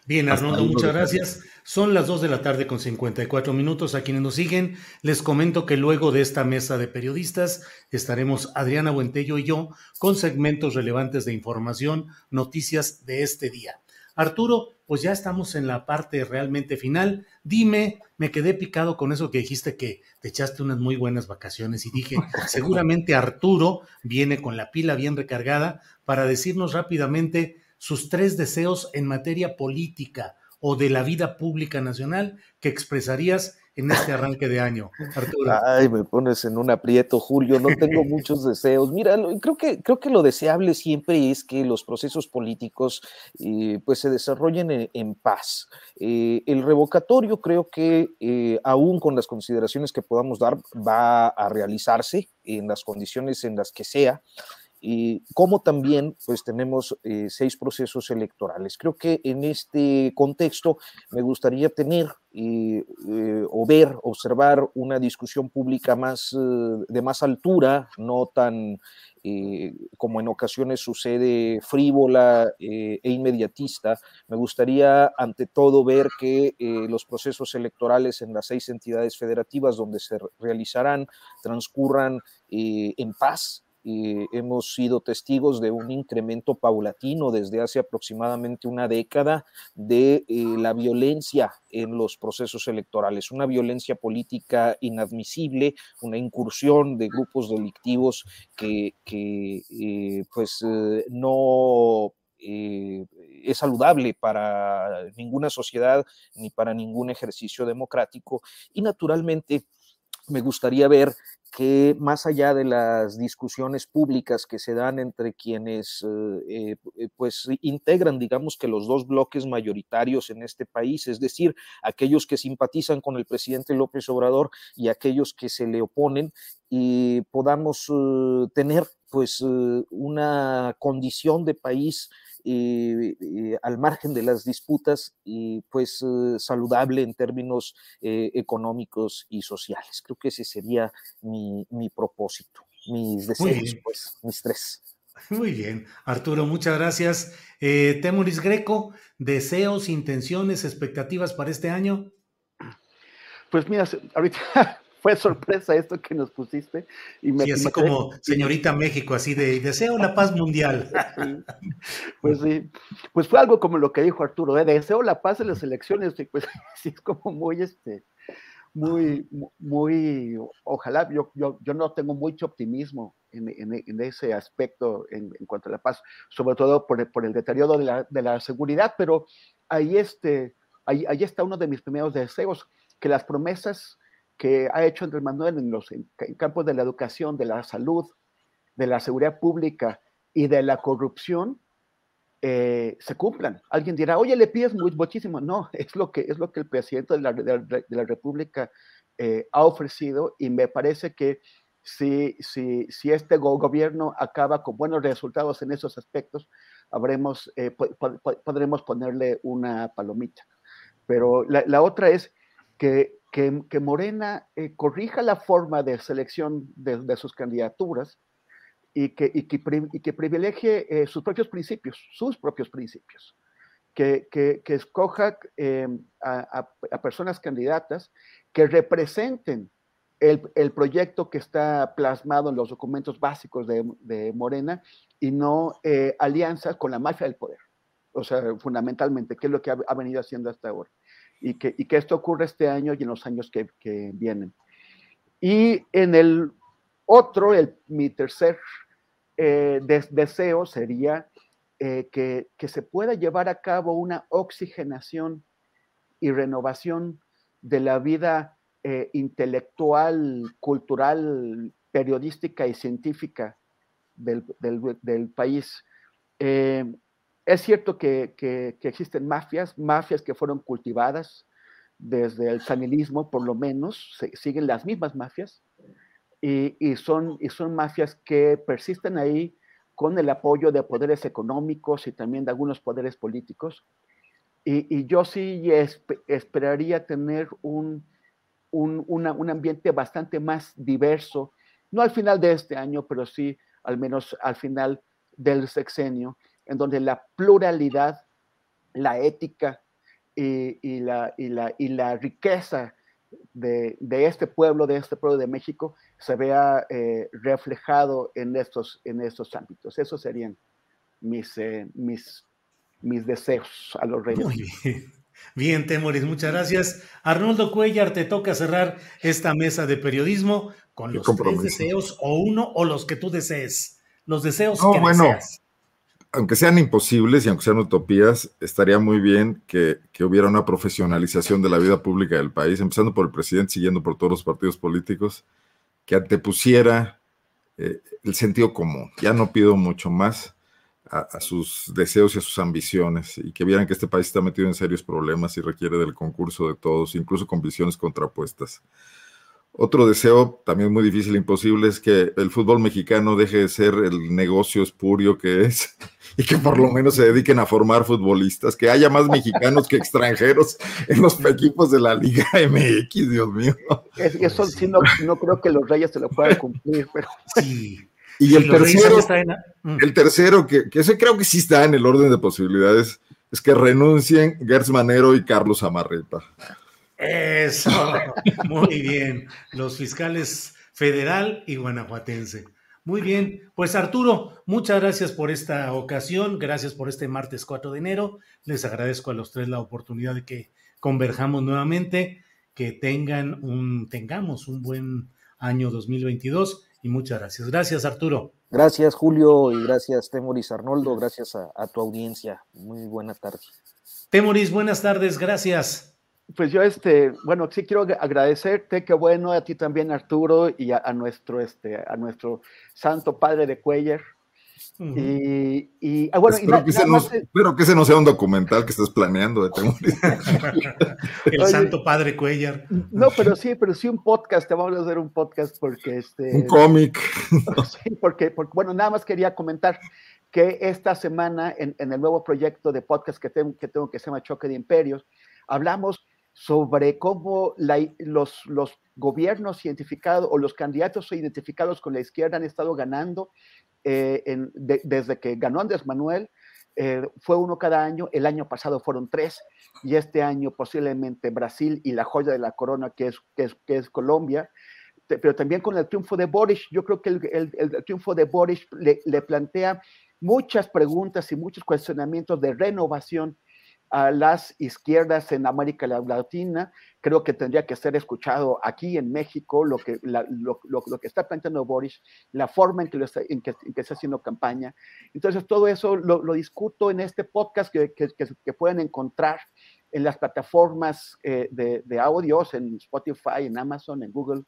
Bien, Arnoldo, muchas gracias. Son las 2 de la tarde con 54 minutos. A quienes nos siguen, les comento que luego de esta mesa de periodistas estaremos Adriana Buentello y yo con segmentos relevantes de información, noticias de este día. Arturo, pues ya estamos en la parte realmente final. Dime, me quedé picado con eso que dijiste que te echaste unas muy buenas vacaciones y dije, <laughs> seguramente Arturo viene con la pila bien recargada para decirnos rápidamente sus tres deseos en materia política o de la vida pública nacional que expresarías en este arranque de año, Arturo?
Ay, me pones en un aprieto, Julio. No tengo <laughs> muchos deseos. Mira, creo que, creo que lo deseable siempre es que los procesos políticos eh, pues se desarrollen en, paz. Eh, el revocatorio creo que eh, aún con las consideraciones que podamos dar va a realizarse en las condiciones en las que sea. Y como también pues tenemos eh, seis procesos electorales. Creo que en este contexto me gustaría tener eh, o ver, observar una discusión pública más de más altura, no tan como en ocasiones sucede frívola e inmediatista. Me gustaría ante todo ver que los procesos electorales en las seis entidades federativas donde se realizarán transcurran en paz, hemos sido testigos de un incremento paulatino desde hace aproximadamente una década de eh, la violencia en los procesos electorales, una violencia política inadmisible, una incursión de grupos delictivos que, eh, pues eh, no es saludable para ninguna sociedad ni para ningún ejercicio democrático. Y naturalmente me gustaría ver que más allá de las discusiones públicas que se dan entre quienes eh, eh, pues integran, digamos que los dos bloques mayoritarios en este país, es decir, aquellos que simpatizan con el presidente López Obrador y aquellos que se le oponen, y podamos eh, tener pues una condición de país al margen de las disputas y pues eh, saludable en términos eh, económicos y sociales. Creo que ese sería mi, propósito, mis deseos, pues, mis tres.
Muy bien, Arturo, muchas gracias. Eh, Temuris Greco, deseos, intenciones, expectativas para este año.
Pues mira, ahorita <laughs> fue sorpresa esto que nos pusiste.
Y me, sí, así como señorita México, así de deseo la paz mundial. <laughs>
Pues sí, pues fue algo como lo que dijo Arturo, ¿eh? deseo la paz en las elecciones, y pues <laughs> sí, es como muy, este, muy, muy, ojalá, yo, yo, yo no tengo mucho optimismo en, en, ese aspecto en, en, cuanto a la paz, sobre todo por, por el deterioro de la, de la, seguridad, pero ahí, este, ahí, ahí está uno de mis primeros deseos, que las promesas que ha hecho Andrés Manuel en los campos de la educación, de la salud, de la seguridad pública y de la corrupción eh, se cumplan. Alguien dirá, oye, le pides muchísimo. No, <laughs> es lo que, es lo que el presidente de la, de la República eh, ha ofrecido y me parece que si, si, si este gobierno acaba con buenos resultados en esos aspectos, habremos, eh, podremos ponerle una palomita. Pero la, la otra es que que, Morena eh, corrija la forma de selección de, sus candidaturas y que, que, privilegie eh, sus propios principios, sus propios principios. Que, escoja eh, a, personas candidatas que representen el, proyecto que está plasmado en los documentos básicos de, Morena y no alianzas con la mafia del poder. O sea, fundamentalmente, que es lo que ha venido haciendo hasta ahora y que, esto ocurre este año y en los años que, vienen. Y en el otro, el, mi tercer eh, deseo sería eh, que, se pueda llevar a cabo una oxigenación y renovación de la vida eh, intelectual, cultural, periodística y científica del país. Es cierto que, existen mafias, mafias que fueron cultivadas desde el sanilismo, por lo menos, siguen las mismas mafias, y, son, y son mafias que persisten ahí con el apoyo de poderes económicos y también de algunos poderes políticos. Y, yo sí esperaría tener un, un ambiente bastante más diverso, no al final de este año, pero sí al menos al final del sexenio, en donde la pluralidad, la ética y, la, y la, y la riqueza de, este pueblo, de este pueblo de México, se vea eh, reflejado en estos, en estos ámbitos. Esos serían mis, eh, mis, mis deseos a los reyes.
Muy bien. Bien, Temoris, muchas gracias. Arnoldo Cuellar, te toca cerrar esta mesa de periodismo con los tres deseos o uno o los que tú desees. Los deseos que
bueno, deseas aunque sean imposibles y aunque sean utopías, estaría muy bien que, hubiera una profesionalización de la vida pública del país, empezando por el presidente, siguiendo por todos los partidos políticos, que antepusiera eh, el sentido común. Ya no pido mucho más a, sus deseos y a sus ambiciones, y que vieran que este país está metido en serios problemas y requiere del concurso de todos, incluso con visiones contrapuestas. Otro deseo también muy difícil, imposible, es que el fútbol mexicano deje de ser el negocio espurio que es <laughs> y que por lo menos se dediquen a formar futbolistas, que haya más mexicanos que extranjeros en los equipos de la Liga <laughs> MX, Dios mío.
eso sí, no, creo que los Reyes se lo puedan cumplir, pero...
Sí. Y el tercero, el tercero, que, que ese creo que sí está en el orden de posibilidades, es que renuncien Gertz Manero y Carlos Amarreta.
Eso, <laughs> muy bien. Los fiscales federal y guanajuatense. Muy bien, pues Arturo, muchas gracias por esta ocasión, gracias por este martes 4 de enero. Les agradezco a los tres la oportunidad de que converjamos nuevamente, que tengan un, tengamos un buen año 2022 y muchas gracias. Gracias, Arturo.
Gracias, Julio, y gracias, Temoris Arnoldo, gracias a, a tu audiencia. Muy buena tarde.
Temoris, buenas tardes, gracias.
Pues yo, este, bueno, sí quiero agradecerte, qué bueno, a ti también, Arturo, y a, nuestro, este, a nuestro santo padre de Cuellar. Y, y ah, bueno,
espero, que ese no, espero, que ese no, sea un documental que estés planeando de <laughs>
El santo padre Cuellar.
No, pero sí, pero sí un podcast, te vamos a hacer un podcast porque este.
Un cómic. <laughs>
Sí, porque, porque, bueno, nada más quería comentar que esta semana en, en el nuevo proyecto de podcast que tengo, que tengo que se llama Choque de Imperios, hablamos sobre cómo los, gobiernos identificados o los candidatos identificados con la izquierda han estado ganando eh, desde que ganó Andrés Manuel. Eh, fue uno cada año, el año pasado fueron tres y este año posiblemente Brasil y la joya de la corona que es, que es, Colombia, pero también con el triunfo de Boris, yo creo que el, triunfo de Boris le plantea muchas preguntas y muchos cuestionamientos de renovación a las izquierdas en América Latina. Creo que tendría que ser escuchado aquí en México lo que, lo, que está planteando Boris, la forma en que, está, en que, está haciendo campaña. Entonces, todo eso lo, discuto en este podcast que, que, pueden encontrar en las plataformas eh, de, de, audios, en Spotify, en Amazon, en Google.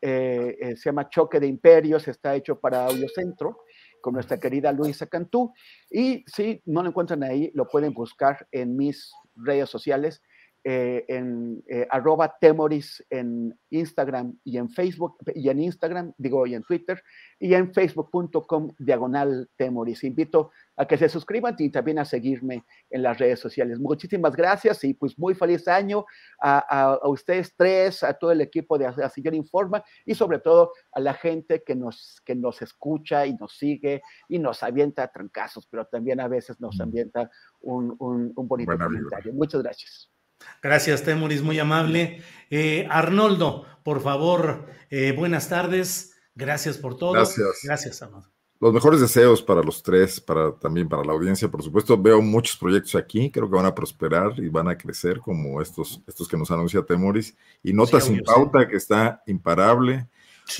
Eh, eh, se llama Choque de Imperios, está hecho para Audio Centro con nuestra querida Luisa Cantú. Y si no lo encuentran ahí, lo pueden buscar en mis redes sociales, eh, en eh, arroba temoris en Instagram y en Facebook, y en Instagram, digo, y en Twitter, y en facebook.com diagonal temoris. Invito a que se suscriban y también a seguirme en las redes sociales. Muchísimas gracias y pues muy feliz año a, ustedes tres, a todo el equipo de Asillón Informa y sobre todo a la gente que nos, que nos escucha y nos sigue y nos avienta trancazos, pero también a veces nos ambienta un, un, bonito comentario. Muchas gracias.
Gracias, Temoris, muy amable. Eh, Arnoldo, por favor, eh, buenas tardes. Gracias por todo.
Gracias.
Gracias, Arnoldo.
Los mejores deseos para los tres, para también para la audiencia, por supuesto. Veo muchos proyectos aquí, creo que van a prosperar y van a crecer como estos, estos que nos anuncia Temoris. Y Notas sin pauta, que está imparable.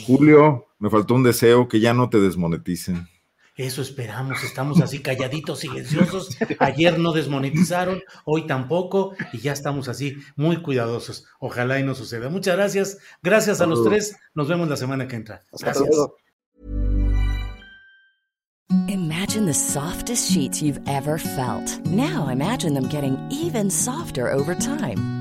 Julio, me faltó un deseo que ya no te desmoneticen.
Eso esperamos, estamos así calladitos, silenciosos. Ayer no desmonetizaron, hoy tampoco, y ya estamos así muy cuidadosos. Ojalá y no suceda. Muchas gracias. Gracias a los tres. Nos vemos la semana que entra. Gracias.
Imagine the softest sheets you've ever felt. Now imagine them getting even softer over time.